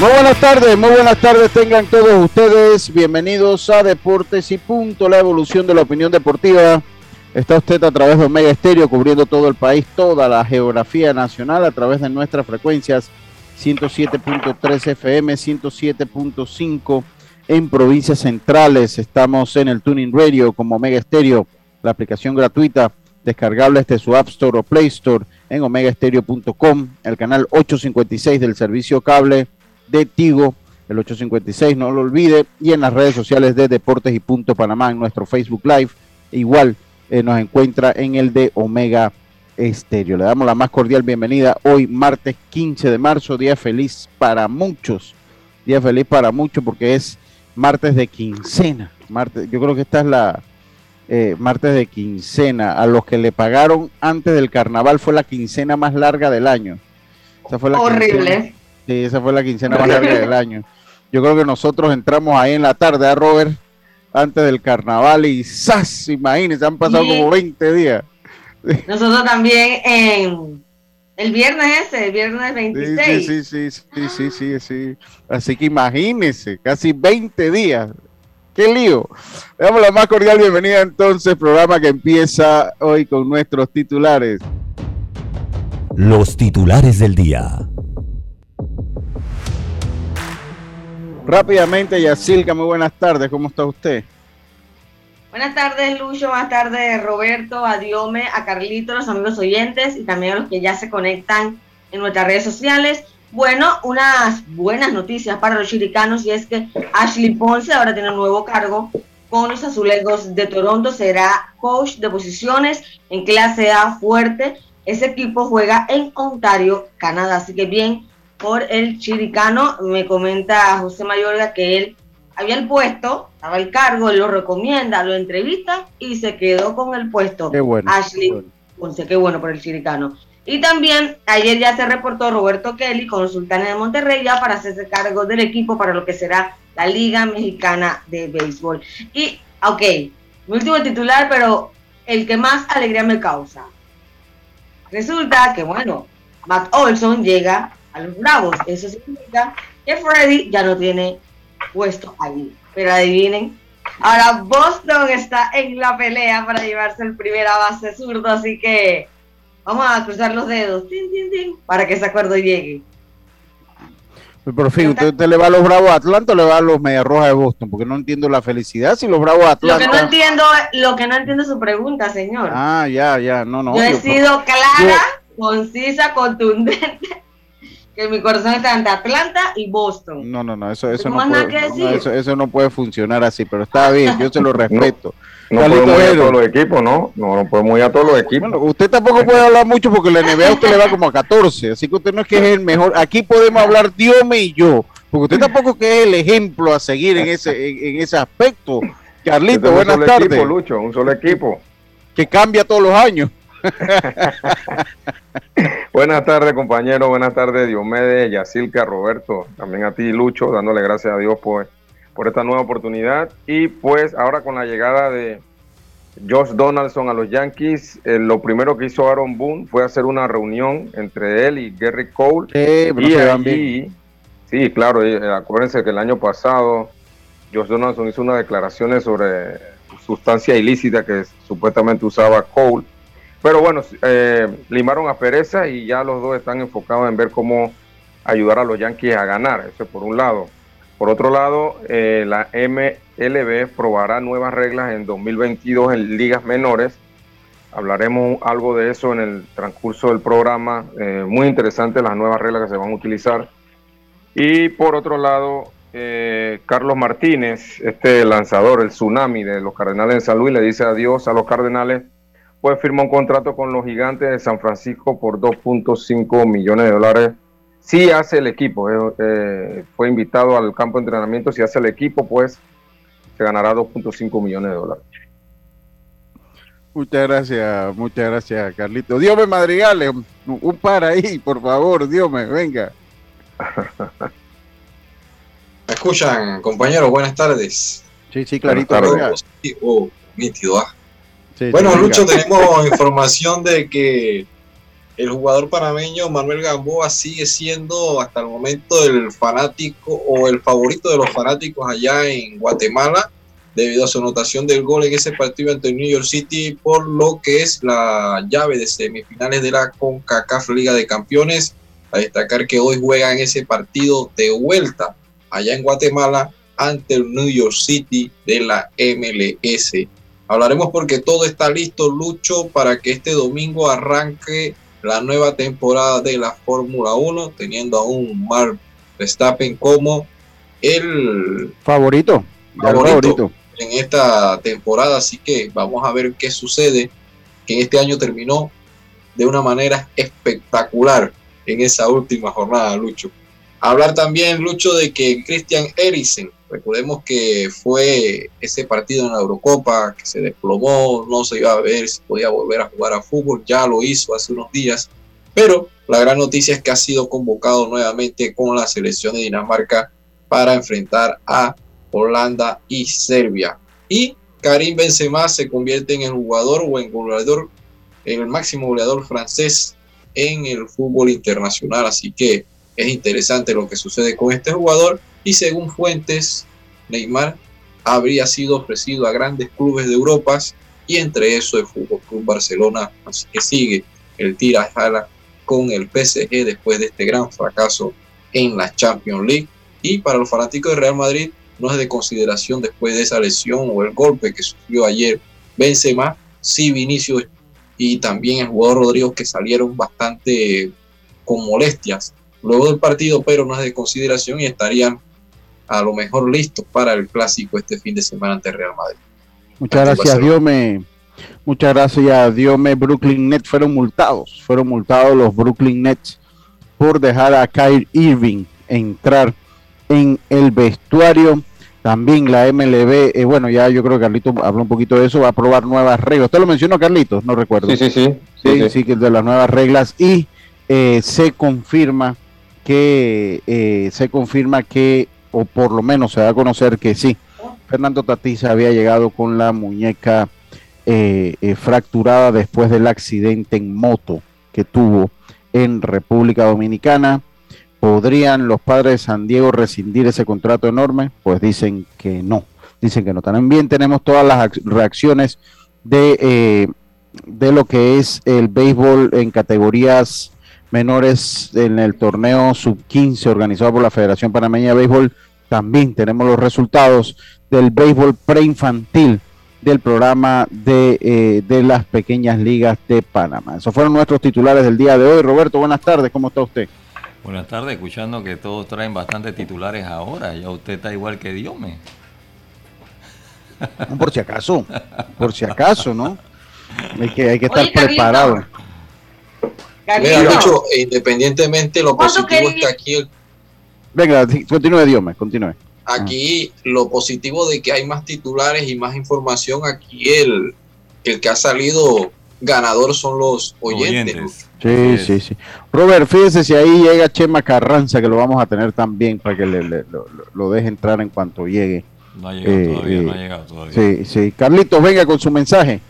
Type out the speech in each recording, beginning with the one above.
Muy buenas tardes, muy buenas tardes tengan todos ustedes. Bienvenidos a Deportes y Punto, la evolución de la opinión deportiva. Está usted a través de Omega Estéreo cubriendo todo el país, toda la geografía nacional a través de nuestras frecuencias 107.3 FM, 107.5 en provincias centrales. Estamos en el Tuning Radio como Omega Estéreo, la aplicación gratuita descargable desde su App Store o Play Store en omegaestereo.com, el canal 856 del servicio cable de Tigo, el 856, no lo olvide, y en las redes sociales de Deportes y Punto Panamá, en nuestro Facebook Live, igual eh, nos encuentra en el de Omega Estéreo. Le damos la más cordial bienvenida hoy, martes 15 de marzo, día feliz para muchos, día feliz para muchos porque es martes de quincena, martes, yo creo que esta es la eh, martes de quincena, a los que le pagaron antes del carnaval fue la quincena más larga del año. Fue la Horrible. Quincena, Sí, esa fue la quincena más larga del año. Yo creo que nosotros entramos ahí en la tarde a Robert antes del carnaval y ¡zas! Imagínense, han pasado Sí. como 20 días. Nosotros también en el viernes ese, el viernes Sí, 26. sí, sí, sí, sí, sí, sí, sí. Así que imagínense, casi 20 días. ¡Qué lío! Le damos la más cordial bienvenida entonces, programa que empieza hoy con nuestros titulares. Los titulares del día. Rápidamente, Yacilca, muy buenas tardes, ¿cómo está usted? Buenas tardes, Lucho. Buenas tardes, Roberto, a Diome, a Carlito, los amigos oyentes y también a los que ya se conectan en nuestras redes sociales. Bueno, unas buenas noticias para los chiricanos y es que Ashley Ponce ahora tiene un nuevo cargo con los azulejos de Toronto. Será coach de posiciones en clase A fuerte. Ese equipo juega en Ontario, Canadá. Así que bien por el chiricano. Me comenta José Mayorga que él había el puesto, estaba el cargo, él lo recomienda, lo entrevista y se quedó con el puesto. Qué bueno. Ashley qué bueno. Qué bueno por el chiricano. Y también ayer ya se reportó Roberto Kelly con los sultanes de Monterrey ya para hacerse cargo del equipo para lo que será la Liga Mexicana de Béisbol. Y, ok, mi último titular, pero el que más alegría me causa. Resulta que, bueno, Matt Olson llega a los Bravos. Eso significa que Freddy ya no tiene puesto allí. Pero adivinen, ahora Boston está en la pelea para llevarse el primera base zurdo, así que vamos a cruzar los dedos tin, tin, tin, para que ese acuerdo llegue. Por fin, ¿usted, usted le va a los Bravos de Atlanta o le va a los Media Rojas de Boston? Porque no entiendo la felicidad si los Bravos de Lo que no Atlanta... entiendo, lo que no entiendo es su pregunta, señor. Ah, ya, ya, no, no. Yo he sido clara, concisa, contundente, que mi corazón está entre Atlanta y Boston. No, no, no, eso, eso, ¿Tengo no más nada puede, que no, decir? eso, eso no puede funcionar así, pero está bien, yo se lo respeto. No Carlito podemos ir a todos los equipos, ¿no? No, no podemos ir a todos los equipos. Bueno, usted tampoco puede hablar mucho porque la NBA a usted le va como a 14, así que usted no es que es el mejor. Aquí podemos hablar Diome y yo, porque usted tampoco que es el ejemplo a seguir en ese, en, en ese aspecto. Este Carlito, es un buenas solo tardes. equipo, Lucho, un solo equipo. Que cambia todos los años. Buenas tardes, compañero. Buenas tardes, Diomedes, Yacilca, Roberto. También a ti, Lucho, dándole gracias a Dios por, por esta nueva oportunidad. Y pues ahora con la llegada de Josh Donaldson a los Yankees, eh, lo primero que hizo Aaron Boone fue hacer una reunión entre él y Gary Cole. y allí, sí, claro, eh, acuérdense que el año pasado Josh Donaldson hizo unas declaraciones sobre sustancia ilícita que supuestamente usaba Cole. Pero bueno, eh, limaron a pereza y ya los dos están enfocados en ver cómo ayudar a los Yankees a ganar. Eso por un lado. Por otro lado, eh, la MLB probará nuevas reglas en 2022 en ligas menores. Hablaremos algo de eso en el transcurso del programa. Eh, muy interesante las nuevas reglas que se van a utilizar. Y por otro lado, eh, Carlos Martínez, este lanzador, el tsunami de los Cardenales de San Luis, le dice adiós a los Cardenales, pues firmó un contrato con los Gigantes de San Francisco por 2.5 millones de dólares si hace el equipo, eh, eh, fue invitado al campo de entrenamiento, si hace el equipo, pues se ganará 2.5 millones de dólares. Muchas gracias, muchas gracias, Carlito. Dios me madrigale, un par ahí, por favor, Dios me, venga. ¿Me escuchan, compañeros? Buenas tardes. Sí, sí, clarito. Oh, nítido, ah. Bueno, Lucho, tenemos información de que el jugador panameño Manuel Gamboa sigue siendo hasta el momento el fanático o el favorito de los fanáticos allá en Guatemala debido a su anotación del gol en ese partido ante New York City por lo que es la llave de semifinales de la CONCACAF Liga de Campeones. A destacar que hoy juegan ese partido de vuelta allá en Guatemala ante el New York City de la MLS. Hablaremos porque todo está listo, Lucho, para que este domingo arranque la nueva temporada de la Fórmula 1, teniendo a un Mark Verstappen como el favorito, favorito, en esta temporada. Así que vamos a ver qué sucede, que este año terminó de una manera espectacular en esa última jornada, Lucho. Hablar también, Lucho, de que Christian Eriksen Recordemos que fue ese partido en la Eurocopa que se desplomó, no se iba a ver si podía volver a jugar a fútbol, ya lo hizo hace unos días, pero la gran noticia es que ha sido convocado nuevamente con la selección de Dinamarca para enfrentar a Holanda y Serbia. Y Karim Benzema se convierte en el jugador o en goleador, en el máximo goleador francés en el fútbol internacional, así que es interesante lo que sucede con este jugador y según fuentes, Neymar habría sido ofrecido a grandes clubes de Europa y entre eso el Fútbol Club Barcelona, así que sigue el tira jala con el PSG después de este gran fracaso en la Champions League. Y para los fanáticos de Real Madrid no es de consideración después de esa lesión o el golpe que sufrió ayer Benzema, sí Vinicius y también el jugador Rodrigo que salieron bastante con molestias luego del partido, pero no es de consideración y estarían a lo mejor listos para el clásico este fin de semana ante Real Madrid. Muchas gracias, Dios me, muchas gracias, Dios me, Brooklyn Nets fueron multados, fueron multados los Brooklyn Nets por dejar a Kyrie Irving entrar en el vestuario. También la MLB, eh, bueno, ya yo creo que Carlito habló un poquito de eso, va a probar nuevas reglas. ¿Usted lo mencionó, Carlitos? No recuerdo. Sí, sí, sí. Sí, sí, que de las nuevas reglas y eh, se confirma que eh, se confirma que o por lo menos se da a conocer que sí, Fernando Tatís había llegado con la muñeca eh, eh, fracturada después del accidente en moto que tuvo en República Dominicana. ¿Podrían los padres de San Diego rescindir ese contrato enorme? Pues dicen que no, dicen que no. También tenemos todas las reacciones de, de lo que es el béisbol en categorías menores en el torneo sub-15 organizado por la Federación Panameña de Béisbol. También tenemos los resultados del béisbol preinfantil del programa de, eh, de las pequeñas ligas de Panamá. Esos fueron nuestros titulares del día de hoy. Roberto, buenas tardes, ¿cómo está usted? Buenas tardes, escuchando que todos traen bastantes titulares ahora. Ya usted está igual que Diome. por si acaso, por si acaso, ¿no? Hay que, hay que estar preparado. Mira, independientemente lo positivo es que aquí. Venga, continúe, Dios continúe. Aquí lo positivo de que hay más titulares y más información. Aquí el, el que ha salido ganador son los oyentes. Sí, sí, sí. Robert, fíjese si ahí llega Chema Carranza, que lo vamos a tener también para que le, lo, deje entrar en cuanto llegue. No ha llegado todavía, no ha eh, llegado todavía. Sí, sí. Carlitos, venga con su mensaje.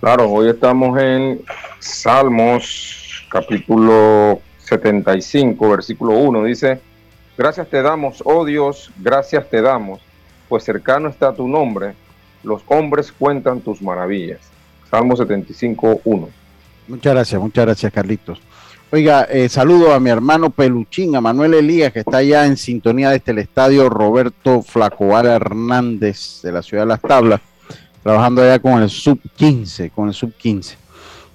Claro, hoy estamos en Salmos, capítulo 75, versículo 1. Dice, gracias te damos, oh Dios, gracias te damos, pues cercano está tu nombre, los hombres cuentan tus maravillas. Salmo 75, 1. Muchas gracias, muchas gracias, Carlitos. Oiga, eh, saludo a mi hermano Peluchín, a Manuel Elías, que está allá en sintonía desde el estadio Roberto Flacoar Hernández de la ciudad de Las Tablas, trabajando allá con el sub 15, con el sub 15.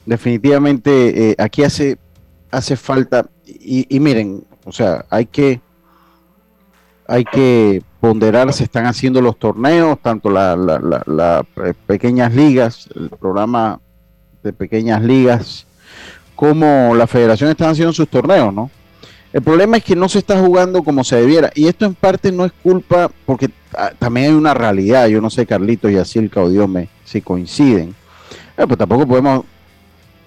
Definitivamente eh, aquí hace, hace falta, y, miren, o sea, hay que, hay que ponderar, se están haciendo los torneos, tanto las la, pequeñas ligas, el programa de pequeñas ligas, como la federación están haciendo sus torneos, ¿no? El problema es que no se está jugando como se debiera. Y esto en parte no es culpa, porque ah, también hay una realidad. Yo no sé, Carlitos y así el Dios si coinciden. Eh, pues tampoco podemos.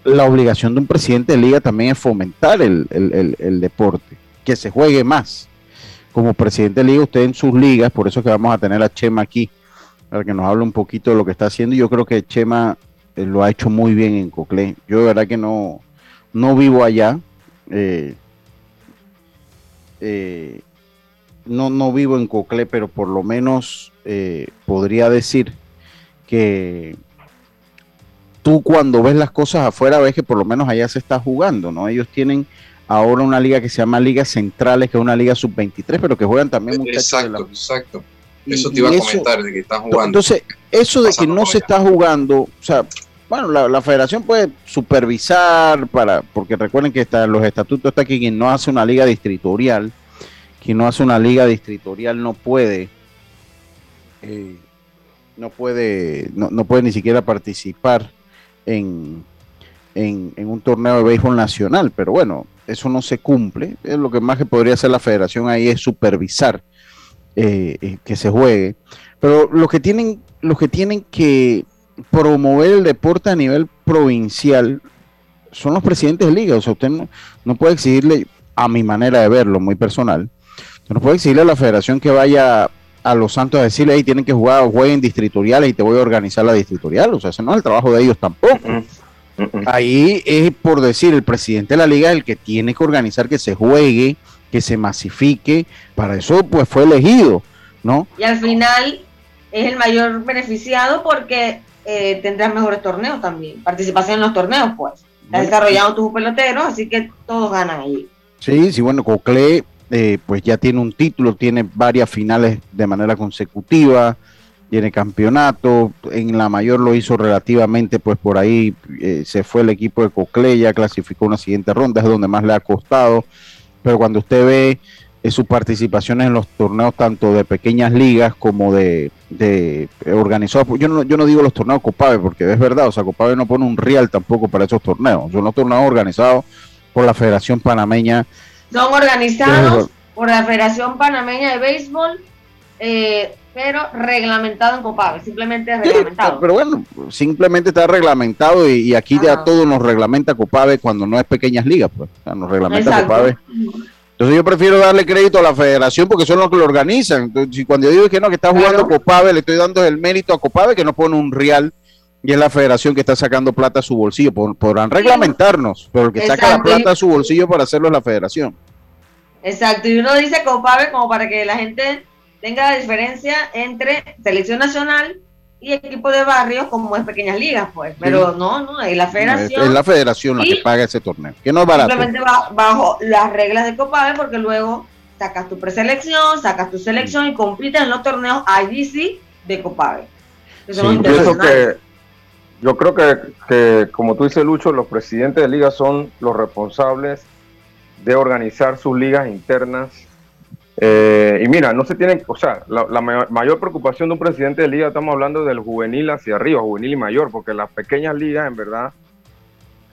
La obligación de un presidente de liga también es fomentar el, el, deporte, que se juegue más. Como presidente de liga, usted en sus ligas, por eso que vamos a tener a Chema aquí, para que nos hable un poquito de lo que está haciendo. Yo creo que Chema eh, lo ha hecho muy bien en Coclé. Yo de verdad que no, no vivo allá. Eh, eh, no, no vivo en Coclé, pero por lo menos eh, podría decir que tú cuando ves las cosas afuera ves que por lo menos allá se está jugando, ¿no? Ellos tienen ahora una liga que se llama Liga Centrales, que es una liga sub-23, pero que juegan también muchachos. Exacto, exacto. Eso te iba a comentar, de que están jugando. Entonces, eso de que no se está jugando, o sea, bueno, la, federación puede supervisar para, porque recuerden que está, los estatutos está aquí, quien no hace una liga distritorial, quien no hace una liga distritorial no puede, eh, no puede, no, no, puede ni siquiera participar en, en, un torneo de béisbol nacional, pero bueno, eso no se cumple. Es lo que más que podría hacer la federación ahí es supervisar eh, eh, que se juegue. Pero lo que tienen, lo que tienen que promover el deporte a nivel provincial son los presidentes de liga. O sea, usted no, puede exigirle, a mi manera de verlo, muy personal, no puede exigirle a la federación que vaya a los Santos a decirle, ahí tienen que jugar, jueguen distritoriales y te voy a organizar la distritorial. O sea, ese no es el trabajo de ellos tampoco. Ahí es por decir, el presidente de la liga es el que tiene que organizar que se juegue, que se masifique. Para eso, pues, fue elegido, ¿no? Y al final es el mayor beneficiado porque eh, tendrás mejores torneos también, participación en los torneos, pues. Estás desarrollando tus peloteros, así que todos ganan ahí. Sí, sí, bueno, Cocle eh, pues ya tiene un título, tiene varias finales de manera consecutiva, tiene campeonato, en la mayor lo hizo relativamente, pues por ahí eh, se fue el equipo de Cocle, ya clasificó una siguiente ronda, es donde más le ha costado, pero cuando usted ve sus participaciones en los torneos tanto de pequeñas ligas como de, de organizados. Yo no, yo no digo los torneos Copave, porque es verdad, o sea, Copave no pone un real tampoco para esos torneos. Son los torneos organizados por la Federación Panameña. Son organizados por la Federación Panameña de Béisbol, eh, pero reglamentado en Copave, simplemente reglamentado. pero bueno, simplemente está reglamentado y, aquí ya todo nos reglamenta Copave cuando no es pequeñas ligas, pues. nos reglamenta Copave. Entonces yo prefiero darle crédito a la federación porque son los que lo organizan. Entonces, cuando yo digo que no, que está jugando Copave, le estoy dando el mérito a Copave que no pone un real y es la federación que está sacando plata a su bolsillo. Podrán reglamentarnos, pero el que saca la plata a su bolsillo para hacerlo es la federación. Exacto, y uno dice Copave como para que la gente tenga la diferencia entre selección nacional y equipo de barrios como es pequeñas ligas, pues. Pero no, no, es la federación. Es, la federación la que paga ese torneo, que no es barato. Simplemente bajo las reglas de Copave, porque luego sacas tu preselección, sacas tu selección y compites en los torneos allí sí de Copave. que, yo creo que, que, como tú dices, Lucho, los presidentes de ligas son los responsables de organizar sus ligas internas eh, y mira, no se tienen, o sea, la, mayor preocupación de un presidente de liga, estamos hablando del juvenil hacia arriba, juvenil y mayor, porque las pequeñas ligas, en verdad,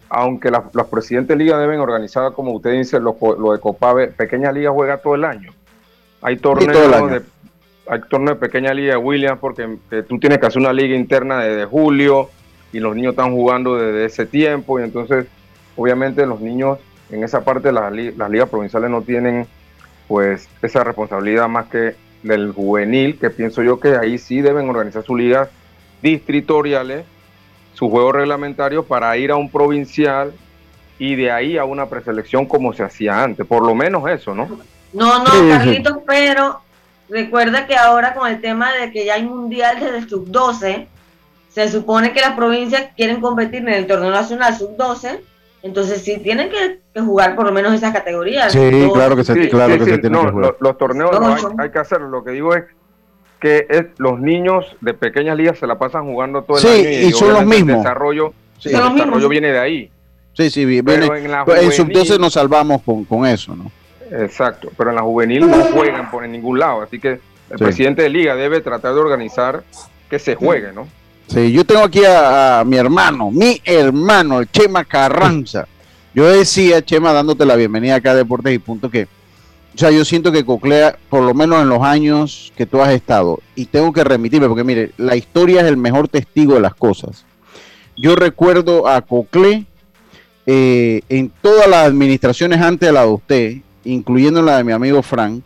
aunque los presidentes de liga deben organizar, como usted dice, lo, de Copave, pequeña liga juega todo el año. Hay torneos de, hay torneos de pequeña liga de Williams, porque tú tienes que hacer una liga interna desde julio y los niños están jugando desde ese tiempo, y entonces, obviamente, los niños en esa parte, las ligas provinciales no tienen pues esa responsabilidad más que del juvenil, que pienso yo que ahí sí deben organizar sus ligas distritoriales sus juegos reglamentarios para ir a un provincial y de ahí a una preselección como se hacía antes, por lo menos eso, ¿no? No, no, Carlitos, pero recuerda que ahora con el tema de que ya hay mundial desde el sub-12, se supone que las provincias quieren competir en el torneo nacional sub-12, entonces sí tienen que, jugar por lo menos esas categorías. Sí, claro que se, claro que se tienen que jugar. Los, torneos hay, que hacerlo, lo que digo es que es, los niños de pequeñas ligas se la pasan jugando todo el año y, son los mismos. El desarrollo, el desarrollo viene de ahí. Sí, sí, viene, en, sub-12 nos salvamos con, con eso, ¿no? Exacto, pero en la juvenil no juegan por ningún lado, así que el presidente de liga debe tratar de organizar que se juegue, ¿no? Sí, yo tengo aquí a, mi hermano, mi hermano, el Chema Carranza. Yo decía, Chema, dándote la bienvenida acá a Deportes y Punto, que, o sea, yo siento que Coclea, por lo menos en los años que tú has estado, y tengo que remitirme, porque mire, la historia es el mejor testigo de las cosas. Yo recuerdo a Cocle eh, en todas las administraciones antes de la de usted, incluyendo la de mi amigo Frank.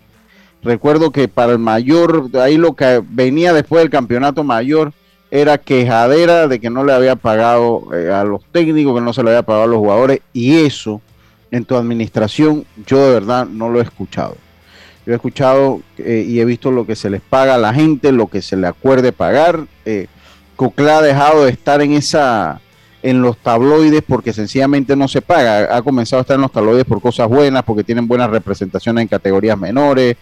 Recuerdo que para el mayor, ahí lo que venía después del campeonato mayor, era quejadera de que no le había pagado eh, a los técnicos, que no se le había pagado a los jugadores, y eso en tu administración yo de verdad no lo he escuchado. Yo he escuchado eh, y he visto lo que se les paga a la gente, lo que se le acuerde pagar. Eh, ha dejado de estar en esa en los tabloides porque sencillamente no se paga. Ha comenzado a estar en los tabloides por cosas buenas, porque tienen buenas representaciones en categorías menores,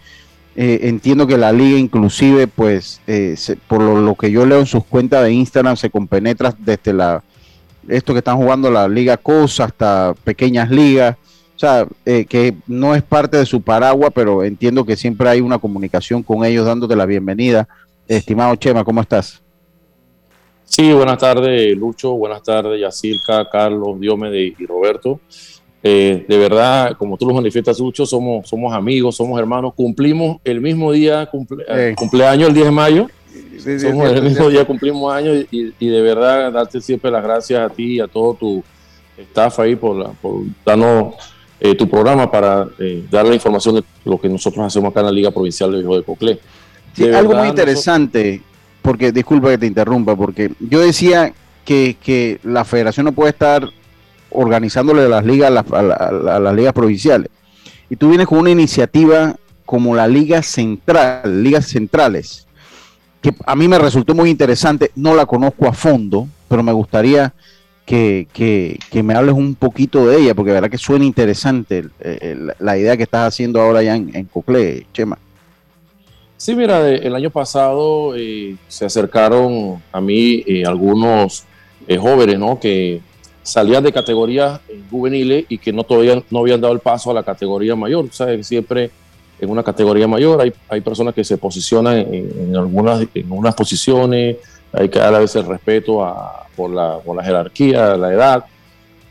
eh, entiendo que la liga inclusive, pues, eh, por lo, que yo leo en sus cuentas de Instagram, se compenetra desde la esto que están jugando la Liga COSA hasta pequeñas ligas. O sea, eh, que no es parte de su paraguas, pero entiendo que siempre hay una comunicación con ellos dándote la bienvenida. Estimado Chema, ¿cómo estás? Sí, buenas tardes, Lucho. Buenas tardes, Yacirca, Carlos, Diomede y Roberto. Eh, de verdad, como tú lo manifiestas, mucho, somos, somos amigos, somos hermanos, cumplimos el mismo día, eh, cumpleaños el 10 de mayo. somos el mismo día, cumplimos años y, de verdad darte siempre las gracias a ti y a todo tu staff ahí por, por darnos eh, tu programa para dar la información de lo que nosotros hacemos acá en la Liga Provincial de Viejo de Coclé. algo muy interesante, porque disculpa que te interrumpa, porque yo decía que, que la federación no puede estar organizándole las ligas a, las ligas provinciales. Y tú vienes con una iniciativa como la Liga Central, Ligas Centrales, que a mí me resultó muy interesante, no la conozco a fondo, pero me gustaría que, me hables un poquito de ella, porque la verdad que suena interesante la idea que estás haciendo ahora ya en, en Chema. Sí, mira, el año pasado eh, se acercaron a mí eh, algunos eh, jóvenes, ¿no? Que salían de categorías juveniles y que no todavía no habían dado el paso a la categoría mayor. ¿sabes? Siempre en una categoría mayor hay, hay personas que se posicionan en, algunas, en unas posiciones, hay que dar a veces respeto a, por, la, por la jerarquía, la edad.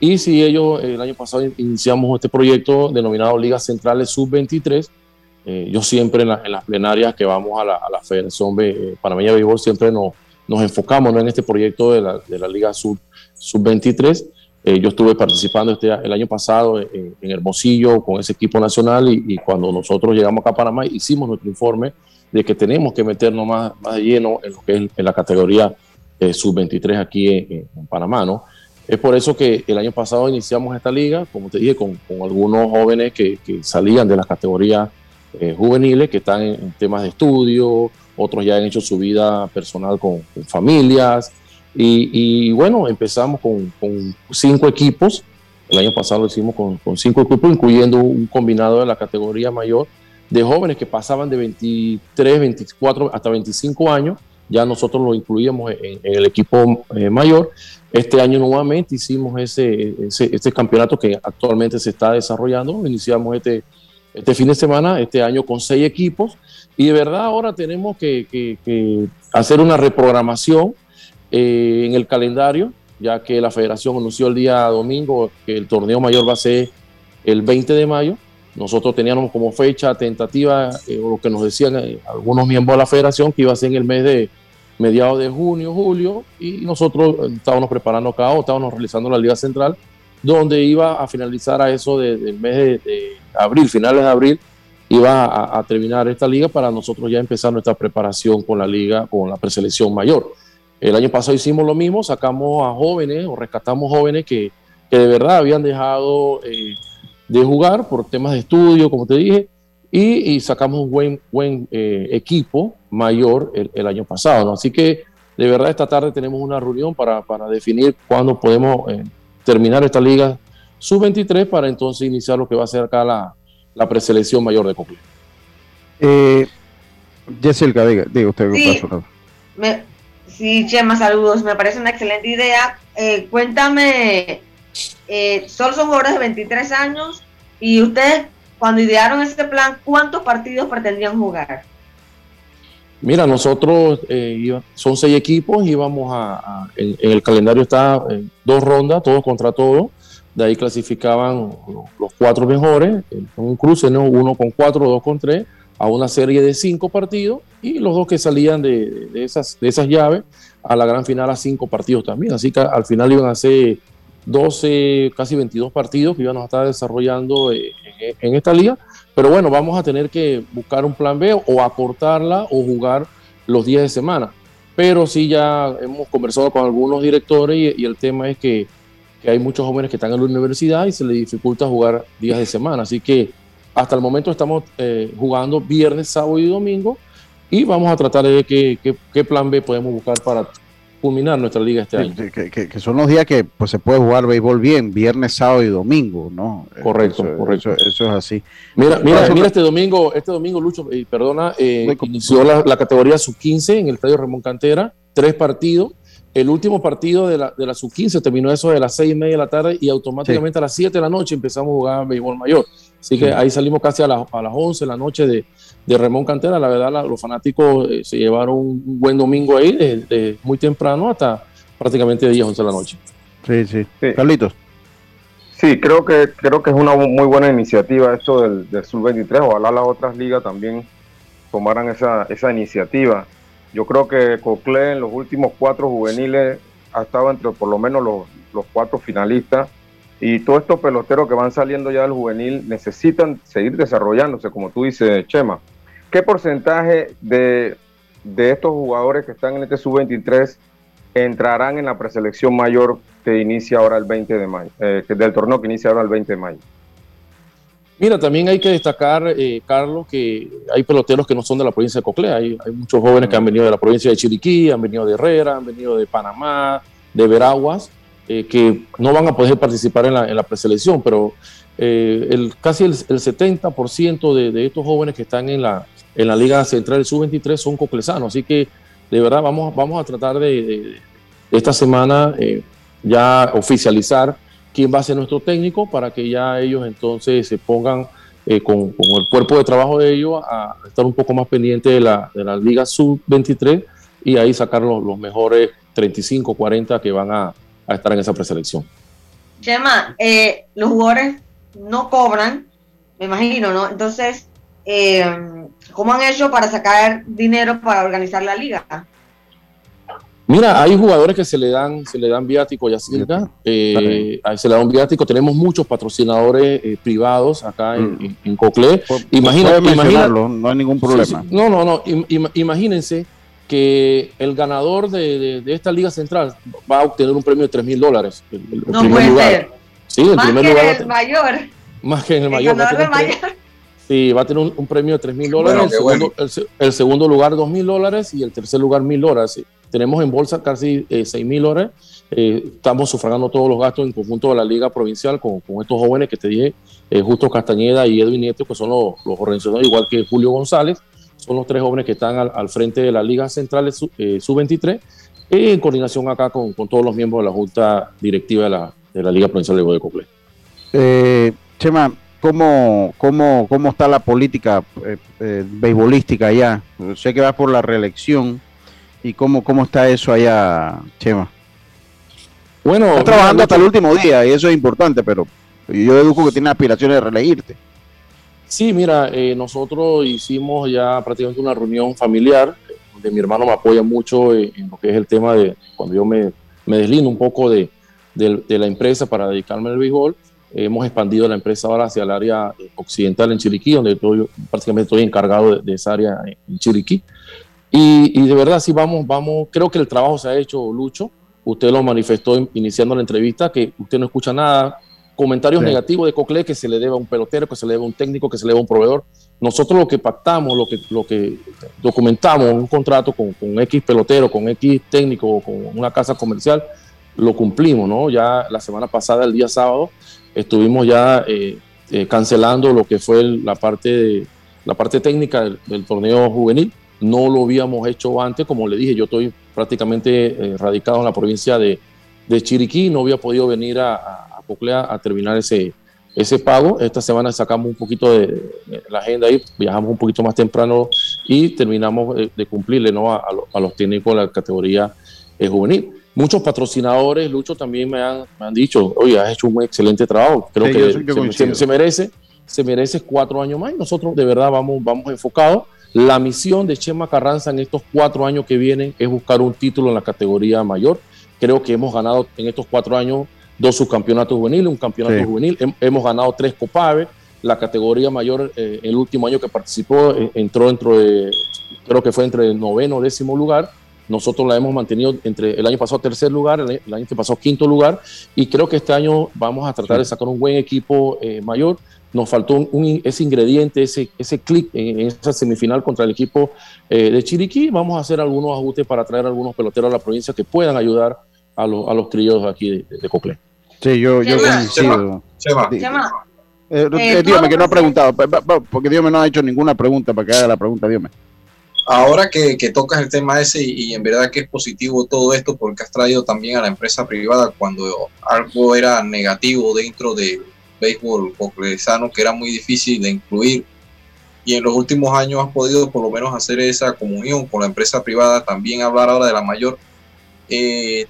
Y si ellos, el año pasado iniciamos este proyecto denominado Ligas Centrales Sub-23, eh, yo siempre en, en, las plenarias que vamos a la, a la Federación eh, Panameña de Béisbol siempre nos, nos enfocamos ¿no? en este proyecto de la, de la Liga Sub sub-23. Eh, yo estuve participando este, el año pasado en, Hermosillo con ese equipo nacional y, cuando nosotros llegamos acá a Panamá hicimos nuestro informe de que tenemos que meternos más, más lleno en lo que es en la categoría eh, sub-23 aquí en, Panamá, ¿no? Es por eso que el año pasado iniciamos esta liga, como te dije, con, algunos jóvenes que, salían de las categorías eh, juveniles, que están en, temas de estudio, otros ya han hecho su vida personal con familias, y, bueno, empezamos con, cinco equipos. El año pasado lo hicimos con, cinco equipos, incluyendo un combinado de la categoría mayor de jóvenes que pasaban de 23, 24 hasta 25 años. Ya nosotros lo incluíamos en, el equipo eh, mayor. Este año nuevamente hicimos ese, este campeonato que actualmente se está desarrollando. Iniciamos este, este fin de semana, este año con seis equipos. Y de verdad ahora tenemos que, que hacer una reprogramación eh, en el calendario, ya que la federación anunció el día domingo que el torneo mayor va a ser el 20 de mayo. Nosotros teníamos como fecha tentativa, eh, o lo que nos decían eh, algunos miembros de la federación, que iba a ser en el mes de mediados de junio, julio, y nosotros estábamos preparando acá, o estábamos realizando la Liga Central, donde iba a finalizar a eso del mes de, abril, finales de abril, iba a, a, terminar esta liga para nosotros ya empezar nuestra preparación con la liga, con la preselección mayor. El año pasado hicimos lo mismo, sacamos a jóvenes o rescatamos jóvenes que, que de verdad habían dejado eh, de jugar por temas de estudio, como te dije, y, sacamos un buen, buen eh, equipo mayor el, año pasado. Así que de verdad esta tarde tenemos una reunión para, para definir cuándo podemos eh, terminar esta liga sub-23 para entonces iniciar lo que va a ser acá la, la preselección mayor de Cocle. Eh, Jessica, diga, diga usted. Sí, me, sí, Chema, saludos. Me parece una excelente idea. Eh, cuéntame, eh, solo son jugadores de 23 años y ustedes, cuando idearon este plan, ¿cuántos partidos pretendían jugar? Mira, nosotros eh, son seis equipos, íbamos a, en, el calendario está dos rondas, todos contra todos. De ahí clasificaban los cuatro mejores, un cruce, ¿no? uno con cuatro, dos con tres a una serie de cinco partidos y los dos que salían de, esas, de esas llaves a la gran final a cinco partidos también. Así que al final iban a ser 12, casi 22 partidos que iban a estar desarrollando en, en esta liga. Pero bueno, vamos a tener que buscar un plan B o acortarla o jugar los días de semana. Pero sí ya hemos conversado con algunos directores y, y el tema es que, que, hay muchos jóvenes que están en la universidad y se les dificulta jugar días de semana. Así que hasta el momento estamos eh, jugando viernes, sábado y domingo y vamos a tratar de ver qué, qué, plan B podemos buscar para culminar nuestra liga este año. Que, son los días que pues, se puede jugar béisbol bien, viernes, sábado y domingo, ¿no? Correcto, correcto. Eso, es así. Mira, mira, mira este domingo, este domingo, Lucho, eh, perdona, eh, inició la, la categoría sub-15 en el Estadio Ramón Cantera, tres partidos el último partido de la, de la sub-15 terminó eso de las seis y media de la tarde y automáticamente a las 7 de la noche empezamos a jugar béisbol mayor. Así que ahí salimos casi a, las a las 11 de la noche de, de Ramón Cantera. La verdad, los fanáticos eh, se llevaron un buen domingo ahí, de, muy temprano hasta prácticamente 10, 11 de la noche. Sí, sí. Carlitos. Sí, creo que, creo que es una muy buena iniciativa esto del, del Sub-23. Ojalá las otras ligas también tomaran esa, esa iniciativa. Yo creo que Cocle en los últimos cuatro juveniles ha estado entre por lo menos los, cuatro finalistas. Y todos estos peloteros que van saliendo ya del juvenil necesitan seguir desarrollándose, como tú dices, Chema. ¿Qué porcentaje de, estos jugadores que están en este sub-23 entrarán en la preselección mayor que inicia ahora el 20 de mayo, eh, del torneo que inicia ahora el 20 de mayo? Mira, también hay que destacar, eh, Carlos, que hay peloteros que no son de la provincia de Coclea. Hay, muchos jóvenes que han venido de la provincia de Chiriquí, han venido de Herrera, han venido de Panamá, de Veraguas, eh, que no van a poder participar en la, preselección, pero eh, el, casi el, 70% de, estos jóvenes que están en la, en la Liga Central del Sub-23 son coclesanos. Así que, de verdad, vamos, vamos a tratar de, esta semana ya oficializar quién va a ser nuestro técnico para que ya ellos entonces se pongan eh, con, el cuerpo de trabajo de ellos a estar un poco más pendiente de la, de la Liga Sub-23 y ahí sacar los, mejores 35, 40 que van a, estar en esa preselección. Chema, eh, los jugadores no cobran, me imagino, ¿no? Entonces, eh, ¿cómo han hecho para sacar dinero para organizar la liga? Mira, hay jugadores que se le dan, se le dan viático, ya eh, se le da un viático. Tenemos muchos patrocinadores eh, privados acá en, mm. Cocle. Imagínate, no hay ningún problema. no, no, no. imagínense que el ganador de, esta liga central va a obtener un premio de 3 mil dólares. no puede ser. Sí, el más primer que lugar. En el mayor. Más que en el, mayor. Sí, va a tener un, premio de 3 mil dólares. el, segundo, lugar, 2 mil dólares. Y el tercer lugar, mil dólares. Tenemos en bolsa casi eh, 6 mil dólares. Eh, estamos sufragando todos los gastos en conjunto de la Liga Provincial con, estos jóvenes que te dije, eh, Justo Castañeda y Edwin Nieto, que son los, organizadores, igual que Julio González. Son los tres jóvenes que están al, frente de la Liga Central Sub-23, eh, en coordinación acá con, todos los miembros de la Junta Directiva de la, de la Liga Provincial de Cocle. Chema, ¿cómo, cómo, cómo está la política beisbolística allá? Sé que va por la reelección ¿Y cómo, cómo está eso allá, Chema? Bueno, está trabajando hasta el último día y eso es importante, pero yo deduzco que tiene aspiraciones de reelegirte. Sí, mira, eh, nosotros hicimos ya prácticamente una reunión familiar, donde mi hermano me apoya mucho en, lo que es el tema de cuando yo me, me deslindo un poco de, de, la empresa para dedicarme al béisbol. hemos expandido la empresa ahora hacia el área occidental en Chiriquí, donde yo prácticamente estoy encargado de, de esa área en Chiriquí. Y, de verdad, sí, vamos, vamos, creo que el trabajo se ha hecho, Lucho. Usted lo manifestó iniciando la entrevista, que usted no escucha nada, comentarios negativos de Cocle que se le debe a un pelotero, que se le debe a un técnico, que se le debe a un proveedor. Nosotros lo que pactamos, lo que, lo que documentamos un contrato con, con X pelotero, con X técnico, con una casa comercial, lo cumplimos, ¿no? Ya la semana pasada, el día sábado, estuvimos ya eh, eh, cancelando lo que fue la parte, de, la parte técnica del, torneo juvenil. No lo habíamos hecho antes, como le dije, yo estoy prácticamente eh, radicado en la provincia de, de, Chiriquí, no había podido venir a, a, Coclea a terminar ese, ese pago. Esta semana sacamos un poquito de, la agenda y viajamos un poquito más temprano y terminamos de cumplirle ¿no? a, a, los técnicos de la categoría juvenil muchos patrocinadores, Lucho, también me han, me han dicho, oye, has hecho un excelente trabajo. Creo que se, merece, se merece cuatro años más y nosotros de verdad vamos, vamos enfocados. La misión de Chema Carranza en estos cuatro años que vienen es buscar un título en la categoría mayor. Creo que hemos ganado en estos cuatro años dos subcampeonatos juveniles, un campeonato juvenil, hemos ganado tres Copaves. La categoría mayor, eh, el último año que participó, eh, entró dentro de, creo que fue entre el noveno o décimo lugar nosotros la hemos mantenido entre el año pasado tercer lugar, el año pasado quinto lugar, y creo que este año vamos a tratar de sacar un buen equipo eh, mayor. Nos faltó ese ingrediente, ese, ese clic en, esa semifinal contra el equipo eh, de Chiriquí. Vamos a hacer algunos ajustes para traer algunos peloteros a la provincia que puedan ayudar a, los, a los críos aquí de, de Coclé. Sí, yo, yo coincido. Eh, eh, Dios me que no ha preguntado, porque Dios me no ha hecho ninguna pregunta para que haga la pregunta, Dios me. Ahora que, tocas el tema ese y, en verdad que es positivo todo esto porque has traído también a la empresa privada cuando algo era negativo dentro del béisbol coclesano que era muy difícil de incluir y en los últimos años has podido por lo menos hacer esa comunión con la empresa privada, también hablar ahora de la mayor. Eh,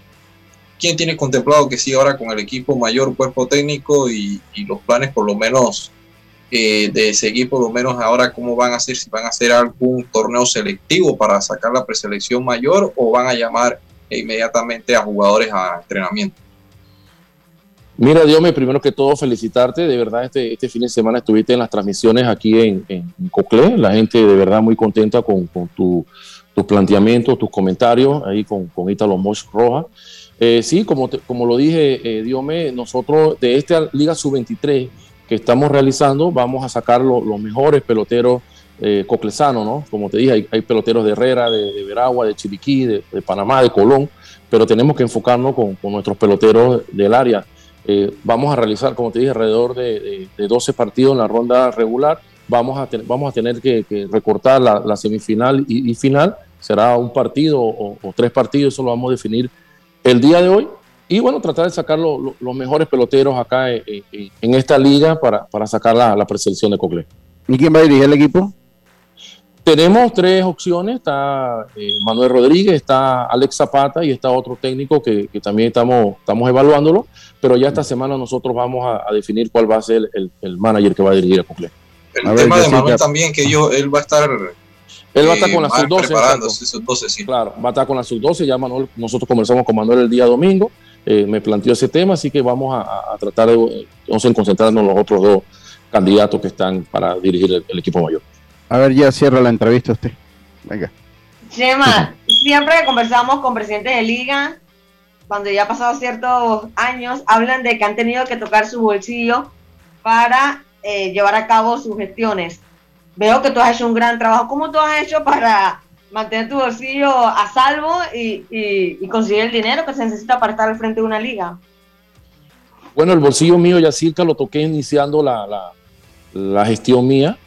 ¿Quién tiene contemplado que sí ahora con el equipo mayor, cuerpo técnico y, y los planes por lo menos eh, de seguir por lo menos ahora cómo van a hacer, si van a hacer algún torneo selectivo para sacar la preselección mayor o van a llamar inmediatamente a jugadores a entrenamiento. Mira, me primero que todo felicitarte, de verdad este, este fin de semana estuviste en las transmisiones aquí en, en, Cocle, la gente de verdad muy contenta con, con tu, tus planteamientos, tus comentarios ahí con, con Italo Mosh Roja. Eh, sí, como, como lo dije, eh, Diome, nosotros de esta Liga Sub-23 que estamos realizando, vamos a sacar los mejores peloteros eh, coclesanos, ¿no? Como te dije, hay, peloteros de Herrera, de, Veragua, de Chiriquí, de, Panamá, de Colón, pero tenemos que enfocarnos con, nuestros peloteros del área. Eh, vamos a realizar, como te dije, alrededor de, 12 partidos en la ronda regular. Vamos a, vamos a tener que, recortar la, semifinal y, final. Será un partido o, tres partidos, eso lo vamos a definir el día de hoy y bueno, tratar de sacar los mejores peloteros acá eh, eh, en, esta liga para, para sacar la, la de Cocle. ¿Y quién va a dirigir el equipo? Tenemos tres opciones, está eh, Manuel Rodríguez, está Alex Zapata y está otro técnico que, que, también estamos, estamos evaluándolo, pero ya esta semana nosotros vamos a, definir cuál va a ser el, el, manager que va a dirigir a Cocle. El tema de Manuel también, que yo, él va a estar él va a estar con la sub-12. Sí. Claro, va a estar con la sub-12. Ya Manuel, nosotros conversamos con Manuel el día domingo. Eh, me planteó ese tema, así que vamos a, tratar de vamos a concentrarnos en los otros dos candidatos que están para dirigir el, equipo mayor. A ver, ya cierra la entrevista usted. Venga. Chema, siempre que conversamos con presidentes de liga, cuando ya han pasado ciertos años, hablan de que han tenido que tocar su bolsillo para eh, llevar a cabo sus gestiones. Veo que tú has hecho un gran trabajo. ¿Cómo tú has hecho para mantener tu bolsillo a salvo y, conseguir el dinero que se necesita para estar al frente de una liga. Bueno, el bolsillo mío ya circa lo toqué iniciando la, la, gestión mía.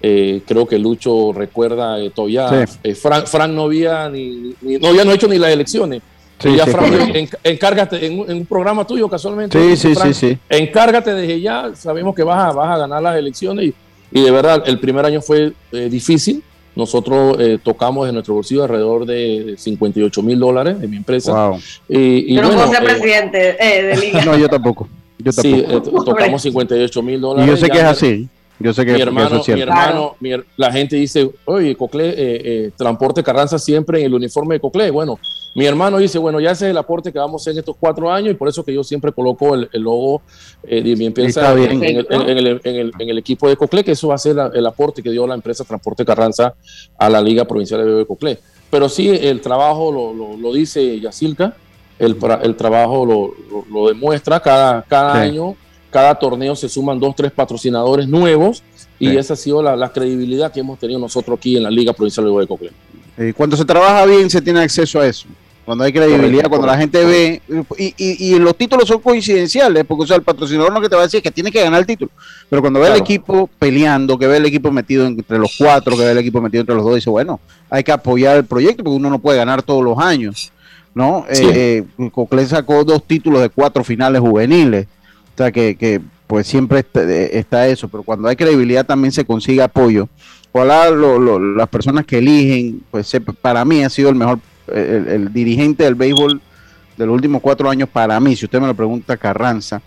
Eh, creo que Lucho recuerda eh, todavía. Eh, Frank, no había ni, no había no hecho ni las elecciones. ya, Frank, encárgate en, un programa tuyo casualmente. Sí, sí, sí, sí. Encárgate desde ya. Sabemos que vas a, vas a ganar las elecciones y, y de verdad el primer año fue difícil nosotros eh, tocamos en nuestro bolsillo alrededor de 58 mil dólares de mi empresa. Wow. Y, yo no puedo ser eh, presidente eh, de liga. no, yo tampoco. Yo tampoco. Sí, tocamos 58 mil dólares. Y yo sé que es así. Yo sé que, mi hermano, Mi hermano la gente dice, oye, Cocle, transporte Carranza siempre en el uniforme de Cocle. Bueno, mi hermano dice, bueno, ya ese es el aporte que vamos a hacer en estos cuatro años y por eso que yo siempre coloco el, logo de mi empresa en, el, equipo de Cocle, que eso va a ser el aporte que dio la empresa Transporte Carranza a la Liga Provincial de Bebé Cocle. pero sí el trabajo lo, lo, dice Yacilca, el, el trabajo lo, lo, demuestra cada, cada año, cada torneo se suman dos, tres patrocinadores nuevos y esa ha sido la, la, credibilidad que hemos tenido nosotros aquí en la Liga Provincial de Cocle. Eh, cuando se trabaja bien se tiene acceso a eso. Cuando hay credibilidad, cuando la gente ve, y, y, los títulos son coincidenciales, porque o sea, el patrocinador no que te va a decir que tiene que ganar el título, pero cuando ve el equipo peleando, que ve el equipo metido entre los cuatro, que ve el equipo metido entre los dos, dice, bueno, hay que apoyar el proyecto, porque uno no puede ganar todos los años, ¿no? Eh, eh sacó dos títulos de cuatro finales juveniles, o sea que, que pues siempre está, eso, pero cuando hay credibilidad también se consigue apoyo. Ojalá las personas que eligen, pues para mí ha sido el mejor el, dirigente del béisbol de los últimos cuatro años para mí, si usted me lo pregunta, Carranza.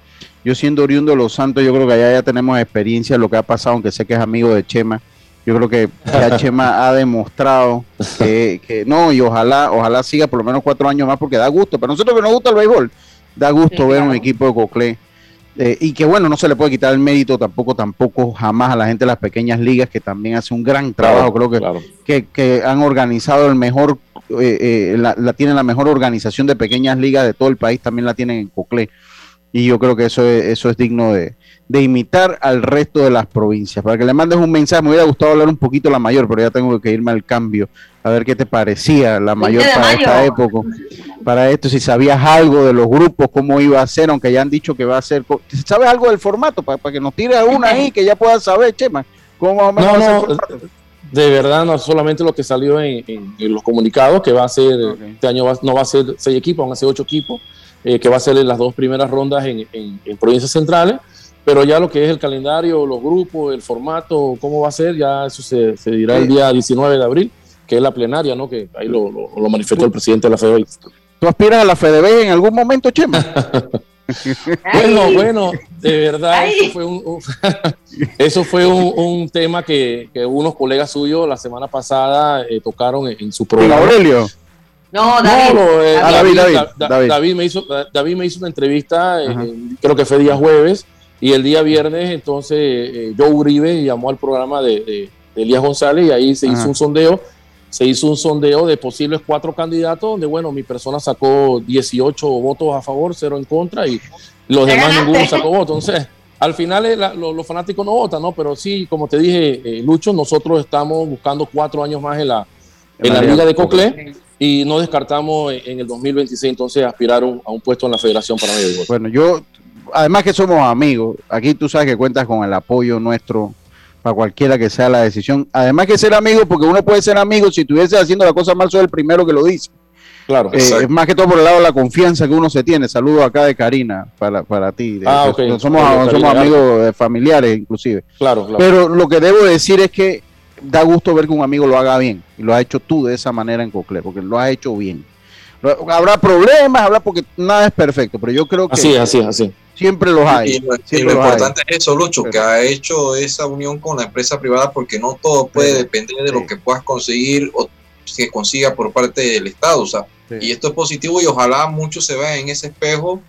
Yo siendo oriundo de Los Santos, yo creo que allá ya tenemos experiencia en lo que ha pasado, aunque sé que es amigo de Chema. Yo creo que ya Chema ha demostrado que, no, y ojalá, ojalá siga por lo menos cuatro años más porque da gusto. Pero nosotros que nos gusta el béisbol, da gusto ver un equipo de Coclé. Eh, y que bueno, no se le puede quitar el mérito tampoco, tampoco jamás a la gente de las pequeñas ligas que también hace un gran trabajo. creo que, que, que, han organizado el mejor eh, eh, la, la, tienen la mejor organización de pequeñas ligas de todo el país, también la tienen en Coclé. Y yo creo que eso es, eso es digno de, imitar al resto de las provincias. Para que le mandes un mensaje, me hubiera gustado hablar un poquito la mayor, pero ya tengo que irme al cambio, a ver qué te parecía la mayor para esta época, para esto, si sabías algo de los grupos, cómo iba a ser, aunque ya han dicho que va a ser, ¿sabes algo del formato? Para, que nos tire una ahí, que ya pueda saber, Chema, cómo va a ser el formato de verdad no solamente lo que salió en, los comunicados, que va a ser, este año no va a ser seis equipos, van a ser ocho equipos, eh, que va a ser en las dos primeras rondas en, provincias centrales, pero ya lo que es el calendario, los grupos, el formato, cómo va a ser, ya eso se, dirá el día 19 de abril, que es la plenaria, ¿no? Que ahí lo, manifestó el presidente de la FEDEB. ¿Tú aspiras a la FEDEB en algún momento, Chema? bueno, bueno, de verdad, eso fue un, eso fue un, tema que, unos colegas suyos la semana pasada eh, tocaron en, su programa. Aurelio? No, David. Eh, ah, David, David, me hizo, David me hizo una entrevista, eh, creo que fue día jueves, y el día viernes, entonces, Joe Uribe llamó al programa de, Elías González y ahí se hizo un sondeo. Se hizo un sondeo de posibles cuatro candidatos, donde, bueno, mi persona sacó 18 votos a favor, cero en contra, y los demás ninguno sacó votos. Entonces, al final eh, los fanáticos no votan, ¿no? Pero sí, como te dije, eh, Lucho, nosotros estamos buscando cuatro años más en la, en la Liga de Cocle y no descartamos en el 2026 entonces aspirar a un puesto en la Federación para Medio Bueno, yo, además que somos amigos, aquí tú sabes que cuentas con el apoyo nuestro para cualquiera que sea la decisión. Además que ser amigo, porque uno puede ser amigo si estuviese haciendo la cosa mal, soy el primero que lo dice. Claro. Eh, es más que todo por el lado de la confianza que uno se tiene. Saludos acá de Karina para, para ti. ah, Somos, somos amigos familiares inclusive. Claro, claro. Pero lo que debo decir es que da gusto ver que un amigo lo haga bien. Y lo has hecho tú de esa manera en Cocle, porque lo has hecho bien. Habrá problemas, habrá porque nada es perfecto, pero yo creo que... Así, así, así. Siempre los hay. Y, lo importante es eso, Lucho, que ha hecho esa unión con la empresa privada porque no todo puede depender de lo que puedas conseguir o que consiga por parte del Estado. O sea, y esto es positivo y ojalá muchos se vean en ese espejo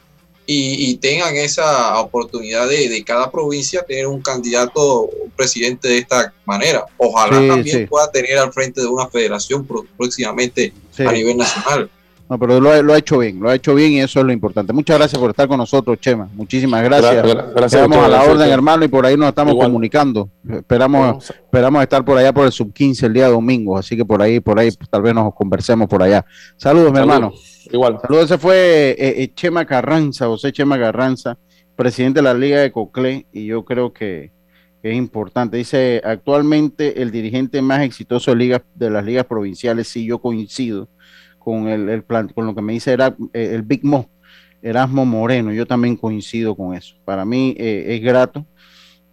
y, tengan esa oportunidad de, de, cada provincia tener un candidato, un presidente de esta manera. Ojalá también pueda tener al frente de una federación próximamente a nivel nacional. No, pero lo, ha hecho bien, lo ha hecho bien y eso es lo importante. Muchas gracias por estar con nosotros, Chema. Muchísimas gracias. Gracias. a, la orden, hermano, y por ahí nos estamos comunicando. Esperamos, esperamos estar por allá por el sub 15 el día domingo, así que por ahí, por ahí, pues, tal vez nos conversemos por allá. Saludos, mi hermano. Igual. Saludos, ese fue eh, eh, Chema Carranza, José Chema Carranza, presidente de la Liga de Coclé, y yo creo que es importante. Dice, actualmente el dirigente más exitoso de, ligas, de las ligas provinciales, sí, yo coincido con el, plan, con lo que me dice era eh, el Big Mo, Erasmo Moreno. Yo también coincido con eso. Para mí eh, es grato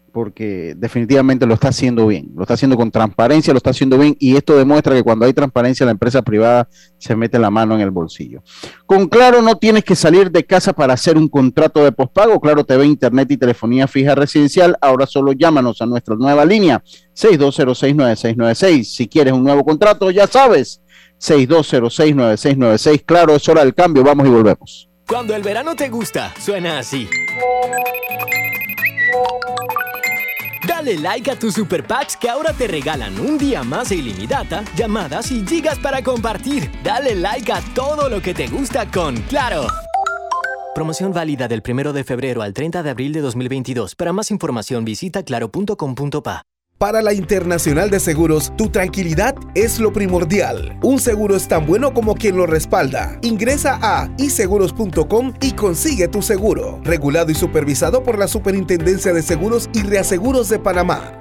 porque definitivamente lo está haciendo bien, lo está haciendo con transparencia, lo está haciendo bien y esto demuestra que cuando hay transparencia la empresa privada se mete la mano en el bolsillo. Con Claro no tienes que salir de casa para hacer un contrato de pospago, Claro TV, Internet y telefonía fija residencial, ahora solo llámanos a nuestra nueva línea 62069696. Si quieres un nuevo contrato, ya sabes, 62069696. Claro, es hora del cambio. Vamos y volvemos. Cuando el verano te gusta, suena así. Dale like a tus super packs que ahora te regalan un día más de ilimitada, llamadas y gigas para compartir. Dale like a todo lo que te gusta con Claro. Promoción válida del 1 de febrero al 30 de abril de 2022. Para más información visita claro.com.pa. Para la Internacional de Seguros, tu tranquilidad es lo primordial. Un seguro es tan bueno como quien lo respalda. Ingresa a iseguros.com y consigue tu seguro. Regulado y supervisado por la Superintendencia de Seguros y Reaseguros de Panamá.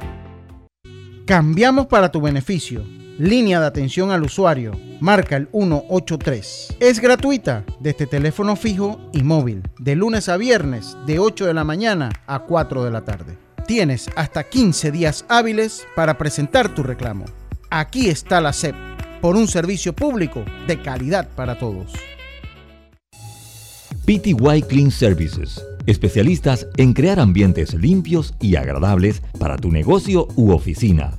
Cambiamos para tu beneficio. Línea de atención al usuario. Marca el 183. Es gratuita desde teléfono fijo y móvil. De lunes a viernes, de 8 de la mañana a 4 de la tarde. Tienes hasta 15 días hábiles para presentar tu reclamo. Aquí está la SEP, por un servicio público de calidad para todos. PTY Clean Services, especialistas en crear ambientes limpios y agradables para tu negocio u oficina.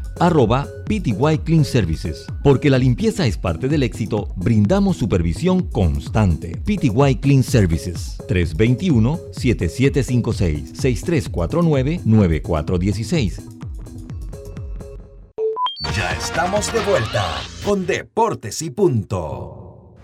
arroba PTY Clean Services. Porque la limpieza es parte del éxito, brindamos supervisión constante. PTY Clean Services 321-7756-6349-9416. Ya estamos de vuelta con Deportes y Punto.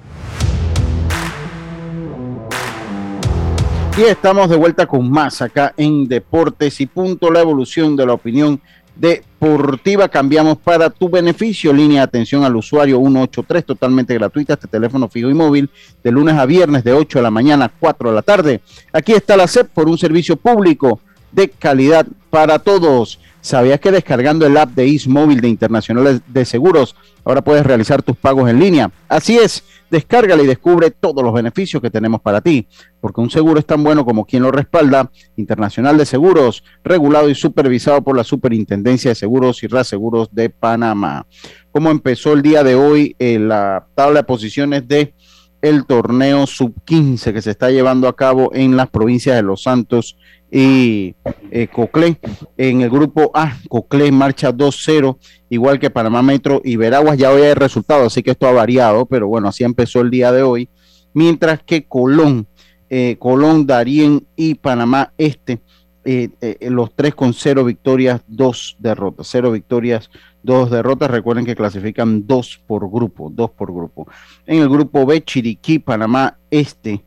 Y estamos de vuelta con más acá en Deportes y Punto, la evolución de la opinión deportiva. Cambiamos para tu beneficio. Línea de atención al usuario 183, totalmente gratuita, este teléfono fijo y móvil, de lunes a viernes, de 8 de la mañana a 4 de la tarde. Aquí está la SEP por un servicio público de calidad para todos. ¿Sabías que descargando el app de Ismóvil de Internacionales de Seguros, ahora puedes realizar tus pagos en línea? Así es Descárgala y descubre todos los beneficios que tenemos para ti, porque un seguro es tan bueno como quien lo respalda. Internacional de Seguros, regulado y supervisado por la Superintendencia de Seguros y Reaseguros de Panamá. ¿Cómo empezó el día de hoy eh, la tabla de posiciones de el torneo sub-15 que se está llevando a cabo en las provincias de Los Santos y eh, Coclé. En el grupo A, Coclé marcha 2-0, igual que Panamá Metro y Veraguas. Ya hoy hay resultados, así que esto ha variado, pero bueno, así empezó el día de hoy. Mientras que Colón, eh, Colón, Darien y Panamá Este, eh, los tres con cero victorias, dos derrotas. Cero victorias, dos derrotas. Recuerden que clasifican dos por grupo, dos por grupo. En el grupo B, Chiriquí, Panamá Este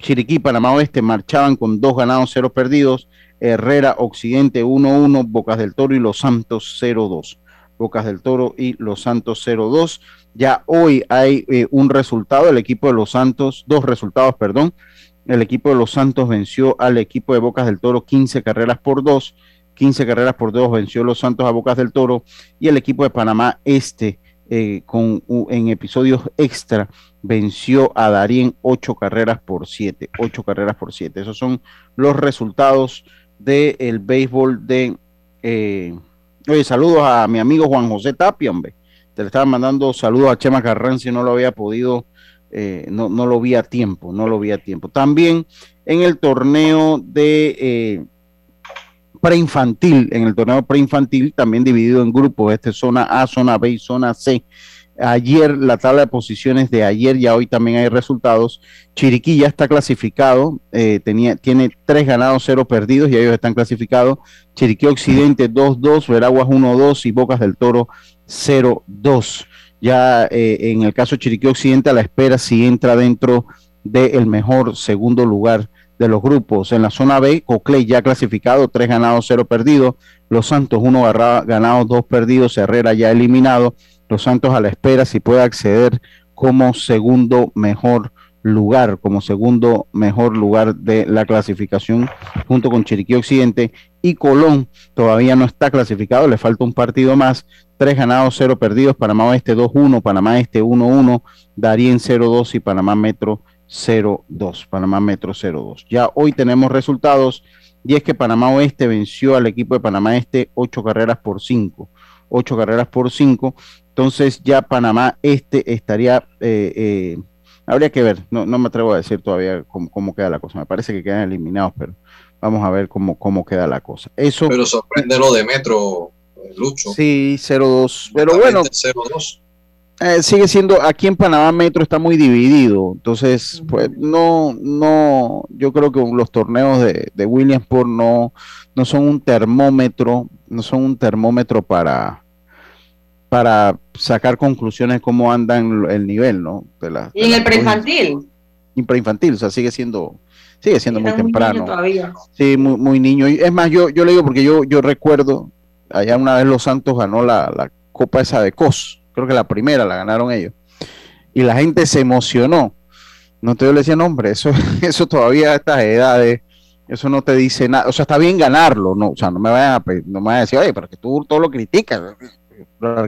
Chiriquí, Panamá Oeste marchaban con dos ganados, cero perdidos. Herrera Occidente 1-1, Bocas del Toro y Los Santos 0-2. Bocas del Toro y Los Santos 0-2. Ya hoy hay eh, un resultado, el equipo de Los Santos, dos resultados, perdón. El equipo de Los Santos venció al equipo de Bocas del Toro 15 carreras por 2. 15 carreras por 2 venció Los Santos a Bocas del Toro y el equipo de Panamá Este eh, con, en episodios extra venció a Darien ocho carreras por siete, ocho carreras por siete. Esos son los resultados del béisbol de... Eh, saludos a mi amigo Juan José Tapia, hombre. Te le estaba mandando saludos a Chema Carranza y no lo había podido, eh, no, no, lo vi a tiempo, no lo vi a tiempo. También en el torneo de preinfantil, en el torneo preinfantil, también dividido en grupos, este zona A, zona B y zona C. Ayer, la tabla de posiciones de ayer, ya hoy también hay resultados. Chiriquí ya está clasificado, eh, tenía, tiene tres ganados, cero perdidos, y ellos están clasificados. Chiriquí Occidente 2-2, Veraguas 1-2 y Bocas del Toro 0-2. Ya eh, en el caso de Chiriquí Occidente, a la espera si entra dentro del mejor segundo lugar de los grupos. En la zona B, Coclay ya clasificado, tres ganados, cero perdidos. Los Santos, uno ganados, dos perdidos. Herrera ya eliminado. Los Santos a la espera si puede acceder como segundo mejor lugar, como segundo mejor lugar de la clasificación junto con Chiriquí Occidente y Colón todavía no está clasificado, le falta un partido más, tres ganados, cero perdidos, Panamá Oeste 2-1, Panamá Este 1-1, Darien 0-2 y Panamá Metro 0-2, Panamá Metro 0-2. Ya hoy tenemos resultados y es que Panamá Oeste venció al equipo de Panamá Este ocho carreras por cinco, ocho carreras por cinco. Entonces ya Panamá Este estaría, eh, eh, habría que ver, no, no, me atrevo a decir todavía cómo, queda la cosa. Me parece que quedan eliminados, pero, Vamos a ver cómo, cómo queda la cosa. Eso, pero sorprende lo de Metro, Lucho. Sí, 0-2. Pero bueno, 0-2. Eh, sigue siendo, aquí en Panamá Metro está muy dividido, entonces, pues no, no, yo creo que los torneos de, de Williamsport no, no son un termómetro, no son un termómetro para, para sacar conclusiones cómo andan el nivel, ¿no? De la, y en el preinfantil. Y preinfantil, o sea, sigue siendo, sigue siendo muy temprano. Sí, muy, muy niño. Es más, yo, yo le digo porque yo, yo recuerdo, allá una vez Los Santos ganó la, la Copa esa de COS creo que la primera la ganaron ellos. Y la gente se emocionó. No te yo le decía, no, hombre, eso, eso todavía a estas edades, eso no te dice nada. O sea, está bien ganarlo, no, o sea, no me vayan a, no me vayan a decir, oye, pero que tú todo lo criticas,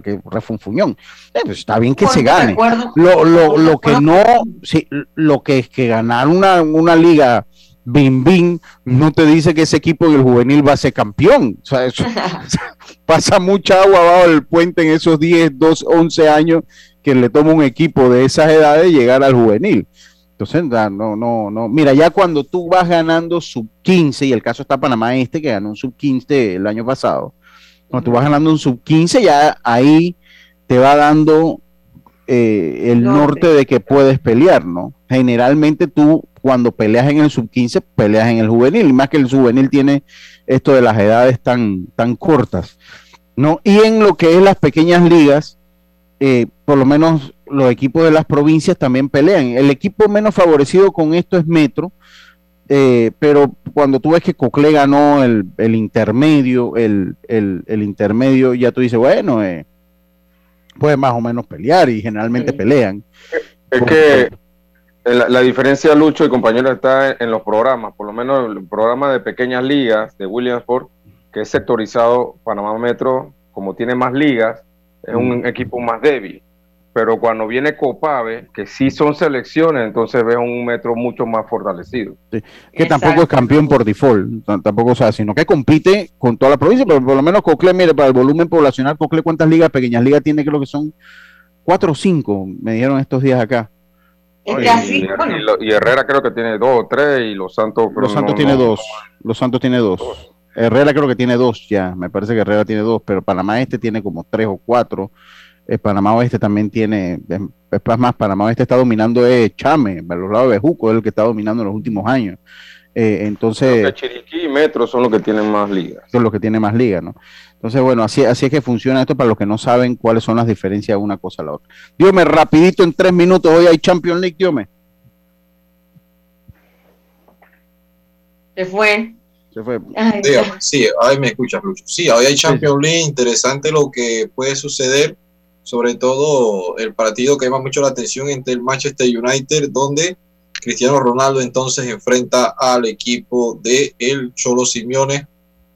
que refunfuñón. Eh, pues está bien que se gane. Lo, lo, lo que no, sí, lo que es que ganar una, una liga bim bim no te dice que ese equipo del juvenil va a ser campeón. O sea, eso, pasa mucha agua abajo del puente en esos 10, 12, 11 años que le toma un equipo de esas edades llegar al juvenil. Entonces, no, no, no. Mira, ya cuando tú vas ganando sub 15, y el caso está Panamá Este, que ganó un sub 15 el año pasado, cuando tú vas ganando un sub 15, ya ahí te va dando eh, el norte de que puedes pelear, ¿no? Generalmente tú cuando peleas en el sub-15, peleas en el juvenil, y más que el juvenil tiene esto de las edades tan, tan cortas. ¿no? Y en lo que es las pequeñas ligas, eh, por lo menos los equipos de las provincias también pelean. El equipo menos favorecido con esto es Metro, eh, pero cuando tú ves que Cocle ganó el, intermedio, el, intermedio, ya tú dices, bueno, eh, puede más o menos pelear y generalmente pelean. Es que la, diferencia, Lucho y compañero, está en, los programas, por lo menos el programa de pequeñas ligas de Williamsport, que es sectorizado Panamá Metro, como tiene más ligas, es un mm. equipo más débil. Pero cuando viene Copave, que sí son selecciones, entonces veo un metro mucho más fortalecido. Que tampoco es campeón por default, tampoco, o sea, sino que compite con toda la provincia, pero por lo menos Cocle, mire, para el volumen poblacional, Cocle, ¿cuántas ligas, pequeñas ligas tiene? Creo que son cuatro o cinco, me dijeron estos días acá y, Herrera creo que tiene dos o tres y Los Santos Los Santos tiene dos. Los Santos tiene dos. Herrera creo que tiene dos ya. Me parece que Herrera tiene dos, pero Panamá Este tiene como tres o cuatro. El Panamá Oeste también tiene, es más, Panamá Oeste está dominando es Chame, a los lados de Bejuco es el que está dominando en los últimos años. Eh, entonces. Chiriquí y Metro son los que tienen más ligas. Son los que tienen más ligas, ¿no? Entonces, bueno, así, así es que funciona esto para los que no saben cuáles son las diferencias de una cosa a la otra. Dios rapidito en tres minutos, hoy hay Champions League, Dios Se fue. Se fue. sí, ahí me escuchas, Lucho. Sí, hoy hay Champions League, interesante lo que puede suceder, sobre todo el partido que llama mucho la atención entre el Manchester United, donde Cristiano Ronaldo entonces enfrenta al equipo de el Cholo Simeone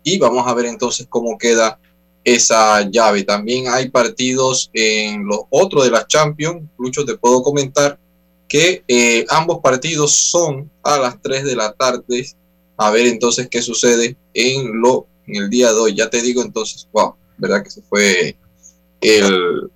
y vamos a ver entonces cómo queda esa llave. También hay partidos en los otros de la Champions. Lucho, te puedo comentar que eh, ambos partidos son a las 3 de la tarde. A ver entonces qué sucede en, lo, en el día de hoy. Ya te digo entonces, wow, verdad que se fue el,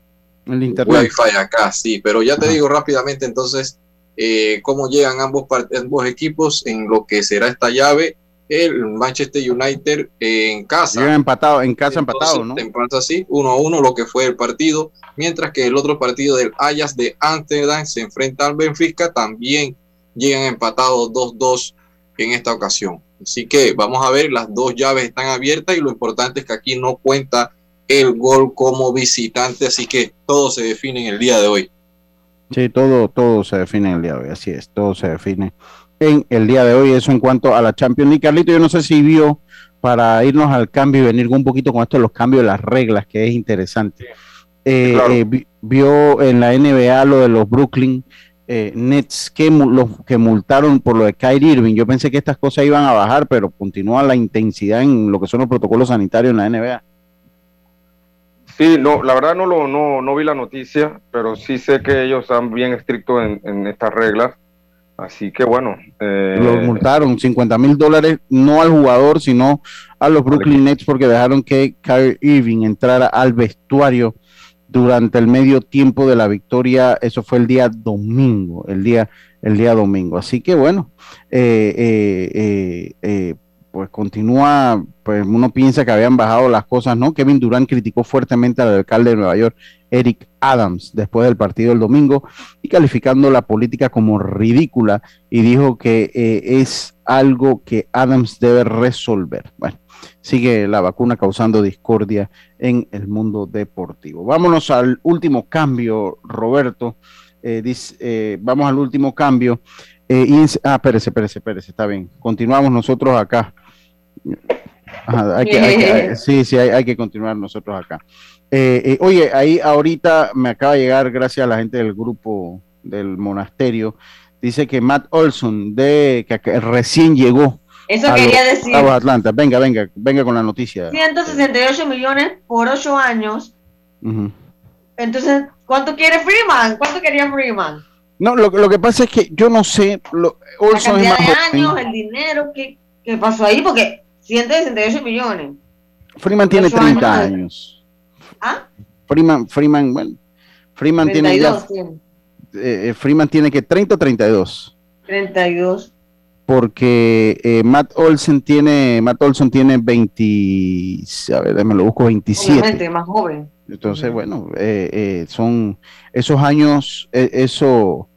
el internet. wifi acá, sí, pero ya te digo rápidamente entonces eh, cómo llegan ambos, ambos equipos en lo que será esta llave el Manchester United en casa. empatado, en casa empatado, ¿no? Empata así, 1 a 1 lo que fue el partido, mientras que el otro partido del Ajax de Amsterdam se enfrenta al Benfica, también llegan empatados 2-2 en esta ocasión. Así que vamos a ver, las dos llaves están abiertas y lo importante es que aquí no cuenta el gol como visitante, así que todo se define en el día de hoy. Sí, todo, todo se define en el día de hoy, así es, todo se define en el día de hoy. Eso en cuanto a la Champions League. Carlito, yo no sé si vio para irnos al cambio y venir un poquito con esto de los cambios de las reglas, que es interesante. Eh, eh, vio en la NBA lo de los Brooklyn eh, Nets que, los, que multaron por lo de Kyrie Irving. Yo pensé que estas cosas iban a bajar, pero continúa la intensidad en lo que son los protocolos sanitarios en la NBA. Sí, no, la verdad no, lo, no, no vi la noticia, pero sí sé que ellos están bien estrictos en, estas reglas. Así que bueno. Eh, los multaron 50 mil dólares, no al jugador, sino a los Brooklyn Nets porque dejaron que Kyrie Irving entrara al vestuario durante el medio tiempo de la victoria. Eso fue el día domingo, el día, el día domingo. Así que bueno, eh, eh, pues continúa, pues uno piensa que habían bajado las cosas, ¿no? Kevin Durant criticó fuertemente al alcalde de Nueva York, Eric Adams, después del partido del domingo, y calificando la política como ridícula, y dijo que eh, es algo que Adams debe resolver. Bueno, sigue la vacuna causando discordia en el mundo deportivo. Vámonos al último cambio, Roberto. Eh, eh, vamos al último cambio. Ah, espérese, espérese, espérese, está bien. Continuamos nosotros acá sí, sí, hay, que continuar nosotros acá. Eh, eh, oye, ahí ahorita me acaba de llegar, gracias a la gente del grupo del monasterio, dice que Matt Olson, de, que, recién llegó. Eso quería decir. Atlanta. Venga, venga, venga con la noticia. 168 millones por 8 años. Entonces, ¿cuánto quiere Freeman? ¿Cuánto quería Freeman? No, lo, lo que pasa es que yo no sé. Lo, Olson la cantidad de años, el dinero, ¿qué, ¿qué pasó ahí? Porque 168 millones. Freeman tiene 30 años. ¿Ah? Freeman, Freeman, bueno, Freeman tiene ya, tiene. Eh, eh, Freeman tiene que 30 o 32. 32. Porque eh, Matt Olsen tiene, Matt Olson tiene 20, a ver, me lo busco 27. Obviamente, más joven. Entonces, bueno, son esos años, eso,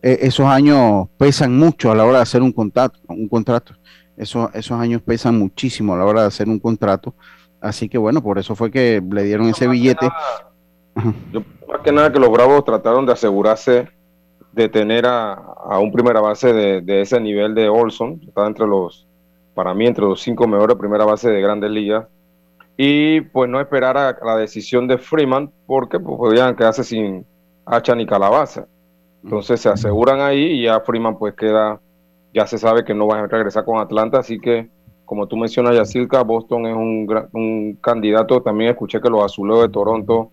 esos años pesan mucho a la hora de hacer un contrato, un contrato. Eso, esos años pesan muchísimo a la hora de hacer un contrato. Así que bueno, por eso fue que le dieron ese billete. yo, más que nada que los Bravos trataron de asegurarse de tener a, un primera base de, ese nivel de Olson. Estaba entre los, para mí, entre los cinco mejores primera base de grandes ligas. Y pues no esperar a la decisión de Freeman porque pues, podían quedarse sin hacha ni calabaza. Entonces se aseguran ahí y ya Freeman pues queda ya se sabe que no va a regresar con Atlanta, así que como tú mencionas, Yacirca, Boston es un, un candidato. También escuché que los azuleos de Toronto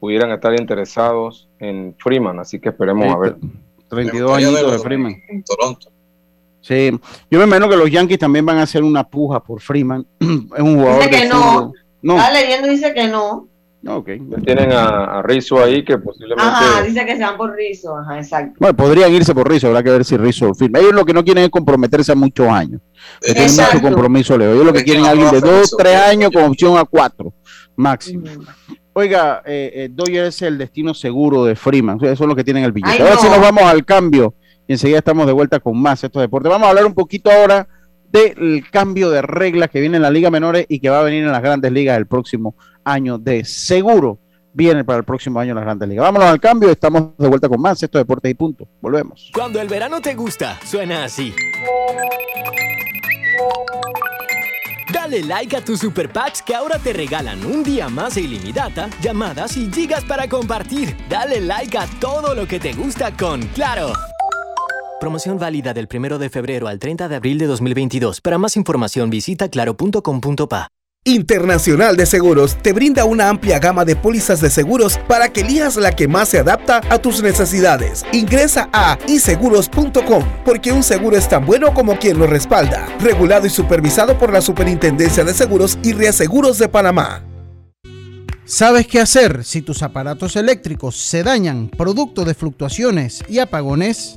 pudieran estar interesados en Freeman, así que esperemos a ver. 32 años de Freeman. En Toronto. Sí, yo me imagino que los Yankees también van a hacer una puja por Freeman. es un jugador. Dice que no. No. Está leyendo, dice que no. Okay. Tienen a, Rizzo ahí que posiblemente. Ajá, dice que se van por Rizzo, ajá, exacto. Bueno, podrían irse por Rizzo, habrá que ver si Rizzo firma. Ellos lo que no quieren es comprometerse a muchos años. Tienen mucho compromiso, Leo. Ellos lo que quieren es alguien de dos, tres años con opción a cuatro, máximo. Oiga, eh, eh es el destino seguro de Freeman. Eso es lo que tienen el billete. Ahora sí nos vamos al cambio y enseguida estamos de vuelta con más estos deportes. Vamos a hablar un poquito ahora del cambio de reglas que viene en la Liga Menores y que va a venir en las grandes ligas el próximo año de seguro. Viene para el próximo año en las grandes ligas. Vámonos al cambio, estamos de vuelta con más. Esto es Deportes y Punto. Volvemos. Cuando el verano te gusta, suena así. Dale like a tus super packs que ahora te regalan un día más de ilimitada, llamadas y gigas para compartir. Dale like a todo lo que te gusta con Claro. Promoción válida del 1 de febrero al 30 de abril de 2022. Para más información visita claro.com.pa. Internacional de Seguros te brinda una amplia gama de pólizas de seguros para que elijas la que más se adapta a tus necesidades. Ingresa a iseguros.com porque un seguro es tan bueno como quien lo respalda. Regulado y supervisado por la Superintendencia de Seguros y Reaseguros de Panamá. ¿Sabes qué hacer si tus aparatos eléctricos se dañan producto de fluctuaciones y apagones?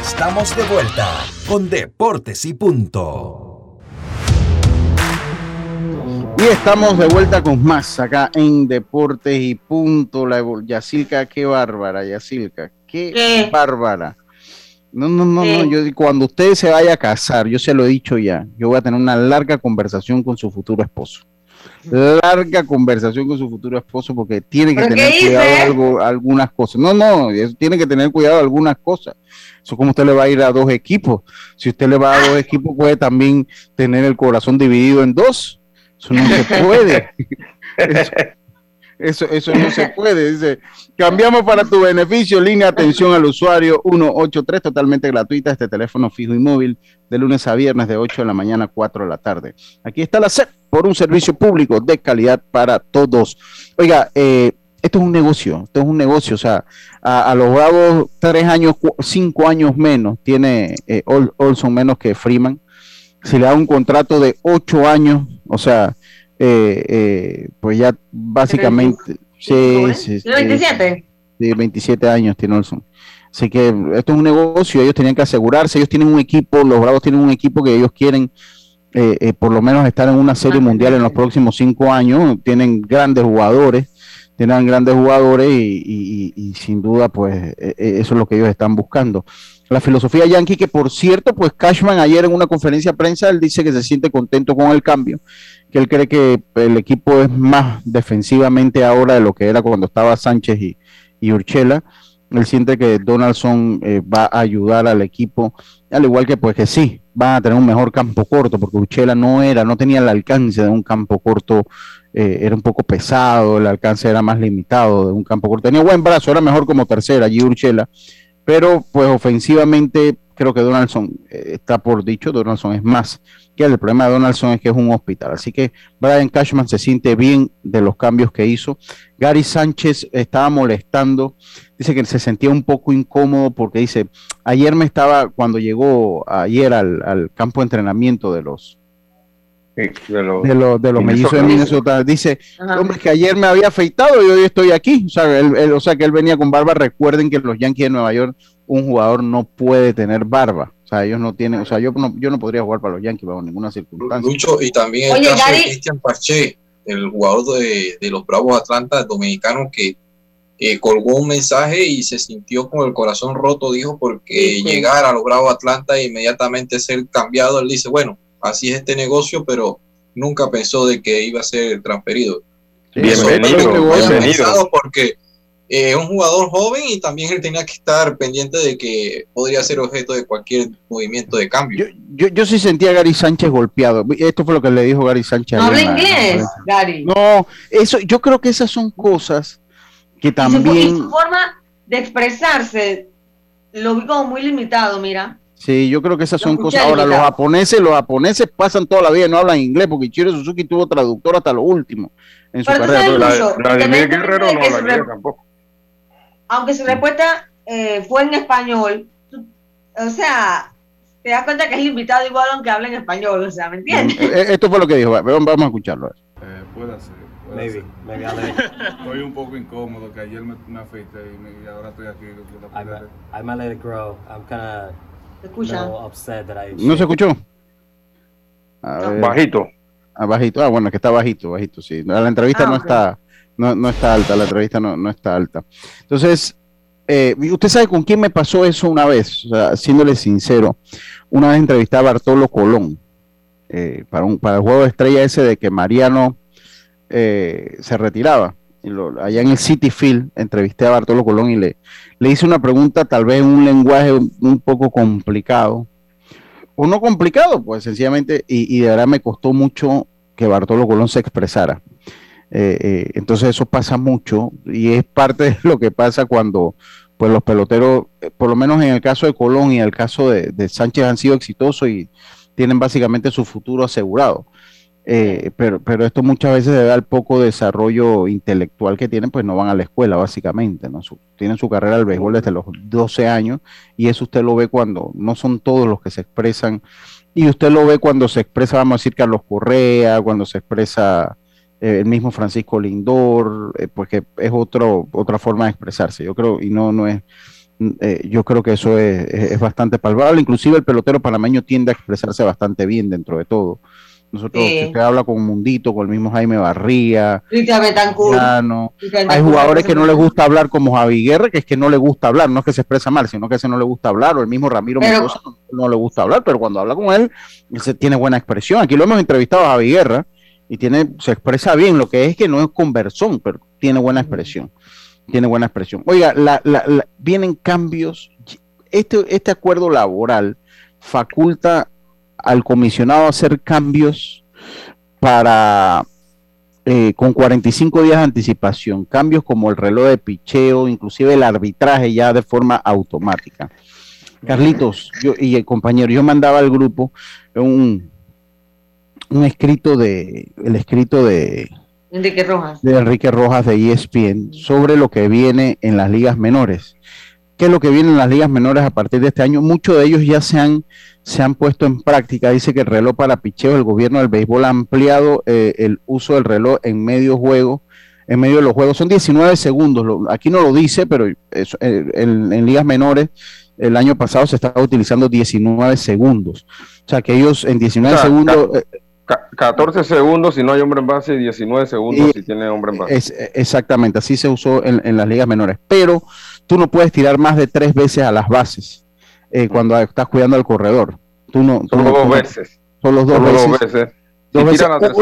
estamos de vuelta con Deportes y Punto. Y estamos de vuelta con más acá en Deportes y Punto. La Yacilca, qué bárbara, Yacilca, qué, bárbara. No, no, no, no, yo cuando usted se vaya a casar, yo se lo he dicho ya, yo voy a tener una larga conversación con su futuro esposo. Larga conversación con su futuro esposo porque tiene que tener cuidado algo, algunas cosas. No, no, tiene que tener cuidado algunas cosas. Eso como usted le va a ir a dos equipos. Si usted le va a dos equipos, puede también tener el corazón dividido en dos. Eso no se puede. Eso, eso, no se puede. Dice, cambiamos para tu beneficio. Línea atención al usuario 183, totalmente gratuita. Este teléfono fijo y móvil de lunes a viernes de 8 de la mañana a 4 de la tarde. Aquí está la SEP por un servicio público de calidad para todos. Oiga, eh, esto es un negocio, esto es un negocio, o sea, a, los bravos tres años, cinco años menos tiene eh, Olson menos que Freeman. Si le da un contrato de ocho años, o sea, eh, eh, pues ya básicamente... Sí, sí, ¿Tiene 27? Sí, 27 años tiene Olson. Así que esto es un negocio, ellos tenían que asegurarse, ellos tienen un equipo, los Bravos tienen un equipo que ellos quieren eh, por lo menos estar en una serie mundial en los próximos cinco años, tienen grandes jugadores, tienen grandes jugadores y, sin duda pues eso es lo que ellos están buscando. La filosofía yankee que por cierto pues Cashman ayer en una conferencia de prensa él dice que se siente contento con el cambio que él cree que el equipo es más defensivamente ahora de lo que era cuando estaba Sánchez y, y Urchela. Él siente que Donaldson eh, va a ayudar al equipo, al igual que pues que sí, van a tener un mejor campo corto, porque Urchela no era, no tenía el alcance de un campo corto, eh, era un poco pesado, el alcance era más limitado de un campo corto. Tenía buen brazo, era mejor como tercera allí Urchela, pero pues ofensivamente creo que Donaldson eh, está por dicho, Donaldson es más que el problema de Donaldson es que es un hospital. Así que Brian Cashman se siente bien de los cambios que hizo. Gary Sánchez estaba molestando, dice que se sentía un poco incómodo porque dice, ayer me estaba, cuando llegó ayer al, campo de entrenamiento de los, de los, de, los mellizos de Minnesota. Dice, hombre, que ayer me había afeitado y hoy estoy aquí. O sea, o sea, que él venía con barba. Recuerden que los Yankees de Nueva York un jugador no puede tener barba. O sea, ellos no tienen, o sea, yo no, yo no podría jugar para los Yankees bajo ninguna circunstancia. Mucho, y también el caso de Cristian Parche, el jugador de, los Bravos Atlanta, dominicano, que colgó un mensaje y se sintió con el corazón roto, dijo, porque llegar a los Bravos Atlanta e inmediatamente ser cambiado, él dice, bueno, así es este negocio, pero nunca pensó de que iba a ser transferido. bienvenido, bienvenido. Porque es un jugador joven y también él tenía que estar pendiente de que podría ser objeto de cualquier movimiento de cambio. Yo, yo, sí sentía a Gary Sánchez golpeado. Esto fue lo que le dijo Gary Sánchez. No habla inglés, Gary. No, eso, yo creo que esas son cosas que también. su, forma de expresarse lo vi como muy limitado, mira. Sí, yo creo que esas son cosas. Ahora, los japoneses, los japoneses pasan toda la vida y no hablan inglés, porque Ichiro Suzuki tuvo traductor hasta lo último en su carrera. Vladimir Guerrero no habla inglés tampoco aunque su respuesta eh, fue en español, o sea, te das cuenta que es invitado igual aunque hable en español, o sea, ¿me entiendes? Eh, eh, esto fue lo que dijo, vamos a escucharlo. Eh, puede ser. Maybe, maybe Estoy un poco incómodo, que ayer me, me afeité y, y, ahora estoy aquí. I might let it grow. I'm kind I... ¿No se escuchó? Bajito. Ah, bajito. Ah, bueno, que está bajito, bajito, sí. La entrevista ah, no está no, no está alta, la entrevista no, no está alta. Entonces, eh, usted sabe con quién me pasó eso una vez, o sea, siéndole sincero. Una vez entrevisté a Bartolo Colón eh, para, un, para el juego de estrella ese de que Mariano eh, se retiraba. Allá en el City Field entrevisté a Bartolo Colón y le, le hice una pregunta, tal vez en un lenguaje un, poco complicado. O no complicado, pues sencillamente, y, y de verdad me costó mucho que Bartolo Colón se expresara. Eh, eh, entonces eso pasa mucho y es parte de lo que pasa cuando pues los peloteros, eh, por lo menos en el caso de Colón y en el caso de, Sánchez han sido exitosos y tienen básicamente su futuro asegurado. Pero, pero esto muchas veces debe al poco desarrollo intelectual que tienen, pues no van a la escuela básicamente, ¿no? tienen su carrera al béisbol desde los 12 años y eso usted lo ve cuando no son todos los que se expresan y usted lo ve cuando se expresa, vamos a decir, Carlos Correa, cuando se expresa eh, el mismo Francisco Lindor, eh, pues es otro, otra forma de expresarse. Yo creo, y no, no es, eh, yo creo que eso es, bastante palpable. Inclusive el pelotero panameño tiende a expresarse bastante bien dentro de todo. Nosotros, si usted habla con Mundito, con el mismo Jaime Barría, hay jugadores que no les gusta hablar como Javi Guerra, que es que no le gusta hablar, no es que se expresa mal, sino que ese no le gusta hablar, o el mismo Ramiro Mendoza no, le gusta hablar, pero cuando habla con él, él se tiene buena expresión. Aquí lo hemos entrevistado a Javi Guerra, y tiene, se expresa bien, lo que es que no es conversón, pero tiene buena expresión. Tiene buena expresión. Oiga, vienen cambios. Este, este acuerdo laboral faculta al comisionado a hacer cambios para eh, con 45 días de anticipación, cambios como el reloj de picheo, inclusive el arbitraje ya de forma automática. Carlitos yo, y el compañero, yo mandaba al grupo un, un escrito de, el escrito de Enrique Rojas. De Enrique Rojas de ESPN sobre lo que viene en las ligas menores. ¿Qué es lo que viene en las ligas menores a partir de este año? Muchos de ellos ya se han, se han puesto en práctica. Dice que el reloj para picheo, el gobierno del béisbol ha ampliado eh, el uso del reloj en medio juego, en medio de los juegos. Son 19 segundos. aquí no lo dice, pero eh, en, ligas menores el año pasado se estaba utilizando 19 segundos. O sea que ellos en 19 segundos... 14 segundos si no hay hombre en base y 19 segundos si tiene hombre en base. exactamente, así se usó en, las ligas menores. Pero tú no puedes tirar más de tres veces a las bases eh, cuando estás cuidando al corredor. Tú no, solo dos veces. Solo dos veces.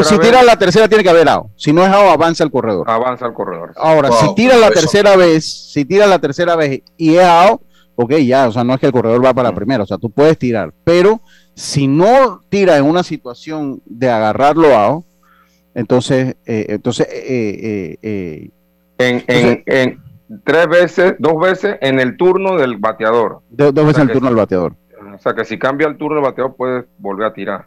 si, tira la tercera tiene que haber AO. Si no es AO, avanza el corredor. Avanza el corredor. Ahora, si tira la tercera vez, si tira la tercera vez y es AO, ok, ya, o sea, no es que el corredor va para la primera, o sea, tú puedes tirar, pero si no tira en una situación de agarrarlo a, entonces, eh, entonces, eh, eh, en, tres veces, dos veces en el turno del bateador. dos veces en el turno del bateador. O sea que si cambia el turno del bateador puedes volver a tirar.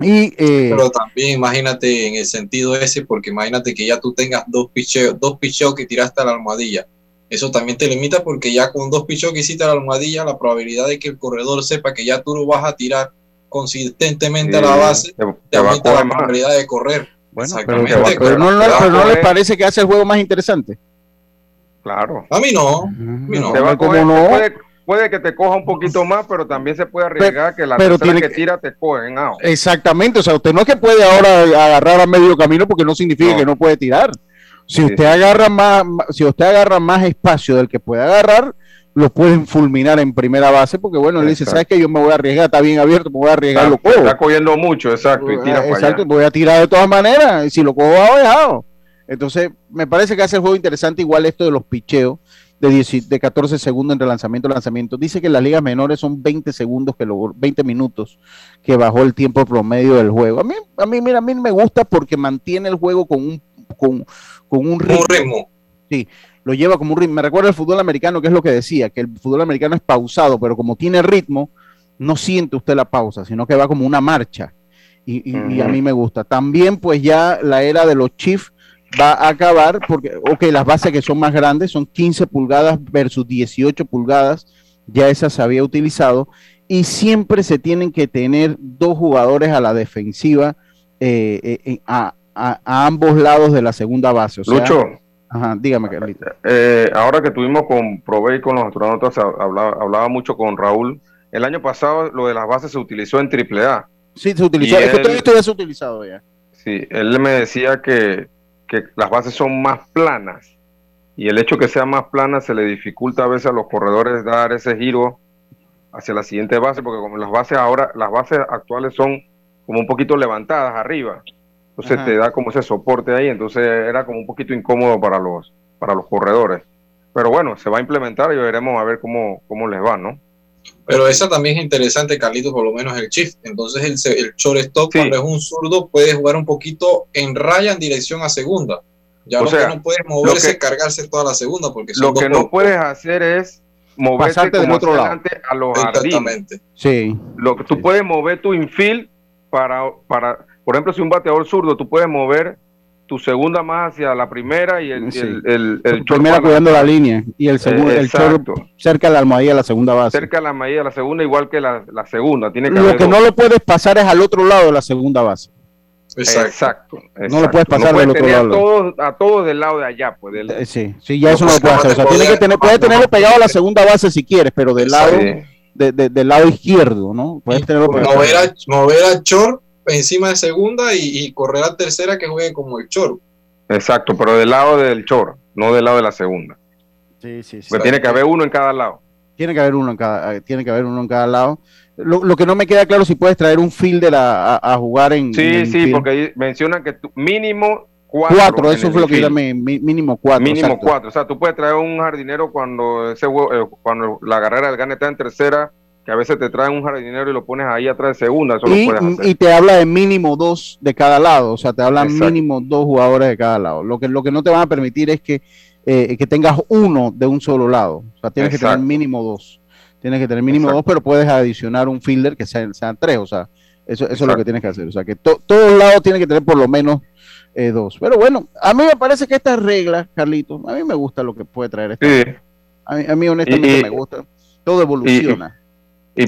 Y, Pero también imagínate en el sentido ese, porque imagínate que ya tú tengas dos picheos, dos picheos que tiraste a la almohadilla eso también te limita porque ya con dos pichos que hiciste a la almohadilla, la probabilidad de que el corredor sepa que ya tú lo vas a tirar consistentemente a la base, te, aumenta la probabilidad de correr. Bueno, pero, no, no, les parece que hace el juego más interesante. Claro. A mí no. A mí no. Puede, que te coja un poquito más, pero también se puede arriesgar que la pero tiene que, tira te cogen. Exactamente. O sea, usted no es que puede ahora agarrar a medio camino porque no significa que no puede tirar. Si usted agarra más, si usted agarra más espacio del que puede agarrar, lo pueden fulminar en primera base, porque bueno, él dice, ¿sabes que Yo me voy a arriesgar, está bien abierto, me voy a arriesgar, lo cojo. Está cogiendo mucho, exacto, y tira exacto, voy a tirar de todas maneras, y si lo cojo bajo, dejado. Entonces, me parece que hace el juego interesante, igual esto de los picheos, de, de 14 segundos entre lanzamiento y lanzamiento. Dice que las ligas menores son 20 segundos, que lo, 20 minutos que bajó el tiempo promedio del juego. A mí, a mí, mira, a mí me gusta porque mantiene el juego con un, con, con un ritmo. Sí, lo lleva como un ritmo. Me recuerda el fútbol americano, que es lo que decía, que el fútbol americano es pausado, pero como tiene ritmo, no siente usted la pausa, sino que va como una marcha. Y, a mí me gusta. También, pues ya la era de los Chiefs va a acabar, porque, ok, las bases que son más grandes son 15 pulgadas versus 18 pulgadas, ya esa se había utilizado, y siempre se tienen que tener dos jugadores a la defensiva eh, eh, a, a, ambos lados de la segunda base. O Lucho. Ajá, dígame, Carlito. Eh, ahora que tuvimos con Provey con los astronautas, hablaba, hablaba, mucho con Raúl. El año pasado lo de las bases se utilizó en AAA. Sí, se utilizó. Esto ya se ha utilizado ya. Sí, él me decía que, que las bases son más planas y el hecho que sea más plana se le dificulta a veces a los corredores dar ese giro hacia la siguiente base, porque como las bases ahora, las bases actuales son como un poquito levantadas arriba. Entonces te da como ese soporte ahí, entonces era como un poquito incómodo para los, para los corredores. Pero bueno, se va a implementar y veremos a ver cómo, cómo les va, ¿no? Pero esa también es interesante, Carlitos, por lo menos el shift. Entonces el, el shortstop, cuando es un zurdo, puede jugar un poquito en raya en dirección a segunda. Ya lo que no puedes moverse, cargarse toda la segunda. porque Lo que no puedes hacer es moverte como otro lado. a los Exactamente. Sí. Lo que tú puedes mover tu infield para, para por ejemplo, si un bateador zurdo, tú puedes mover tu segunda más hacia la primera y el, el, el, primera cuidando la línea y el segundo el cerca de la almohadilla de la segunda base. Cerca de la almohadilla de la segunda igual que la, segunda tiene que lo que no lo puedes pasar es al otro lado de la segunda base. Exacto, no lo puedes pasar del otro lado a todos, a todos del lado de allá pues eh, sí sí ya eso no lo puedes hacer. O sea tiene que tener puedes tenerlo pegado a la segunda base si quieres pero del lado de, del lado izquierdo no puedes tenerlo mover a, mover a short encima de segunda y, correr a tercera que juegue como el choro. Exacto, pero del lado del choro, no del lado de la segunda. Sí, sí, sí. Porque tiene que haber uno en cada lado. Tiene que haber uno en cada, eh, tiene que haber uno en cada lado. Lo, que no me queda claro si puedes traer un fielder a, a, jugar en. Sí, sí, porque mencionan que mínimo cuatro. Cuatro, eso fue lo que yo mínimo cuatro. Mínimo cuatro. O sea, tú puedes traer un jardinero cuando ese eh, cuando la carrera del gane está en tercera, que a veces te traen un jardinero y lo pones ahí atrás de segunda. Eso y, lo puedes hacer. y te habla de mínimo dos de cada lado. O sea, te hablan mínimo dos jugadores de cada lado. Lo que, lo que no te van a permitir es que, eh, que tengas uno de un solo lado. O sea, tienes que tener mínimo dos. Tienes que tener mínimo dos, pero puedes adicionar un fielder que sean, sean tres. O sea, eso, eso es lo que tienes que hacer. O sea, que todos lados tienen que tener por lo menos eh, dos. Pero bueno, a mí me parece que estas reglas, Carlito, a mí me gusta lo que puede traer esto. A, mí, honestamente me gusta. Todo evoluciona. Y,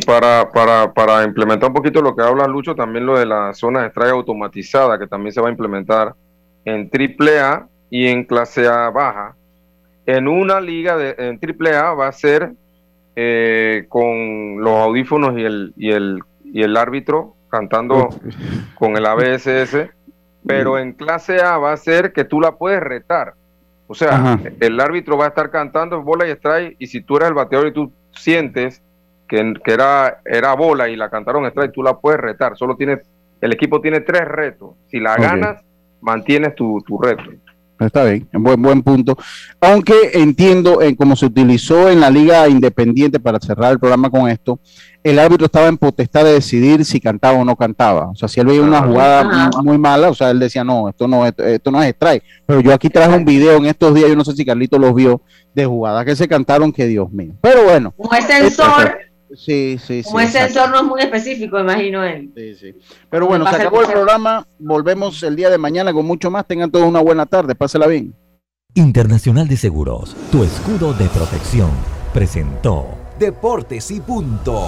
para, para, para implementar un poquito lo que habla Lucho, también lo de la zona de strike automatizada, que también se va a implementar en AAA y en clase A baja. En una liga de, en AAA va a ser eh, con los audífonos y el, y el, y el árbitro cantando con el ABSS, pero en clase A va a ser que tú la puedes retar. O sea, el árbitro va a estar cantando bola y strike, y si tú eres el bateador y tú sientes que, que, era, era bola y la cantaron strike, tú la puedes retar. Solo tienes, el equipo tiene tres retos. Si la ganas, mantienes tu, tu reto. Está bien, buen, buen punto. Aunque entiendo, en cómo se utilizó en la Liga Independiente para cerrar el programa con esto, el árbitro estaba en potestad de decidir si cantaba o no cantaba. O sea, si él veía una jugada muy, mala, o sea, él decía, no, esto no, esto, no es strike. Pero yo aquí traje un video en estos días, yo no sé si Carlito los vio, de jugadas que se cantaron, que Dios mío. Pero bueno. Como es sensor. Sí, sí, Como ese sensor no es muy específico, imagino él. Sí, sí. Pero bueno, se acabó el programa. Volvemos el día de mañana con mucho más. Tengan todos una buena tarde. Pásela bien. Internacional de Seguros, tu escudo de protección, presentó Deportes y Punto.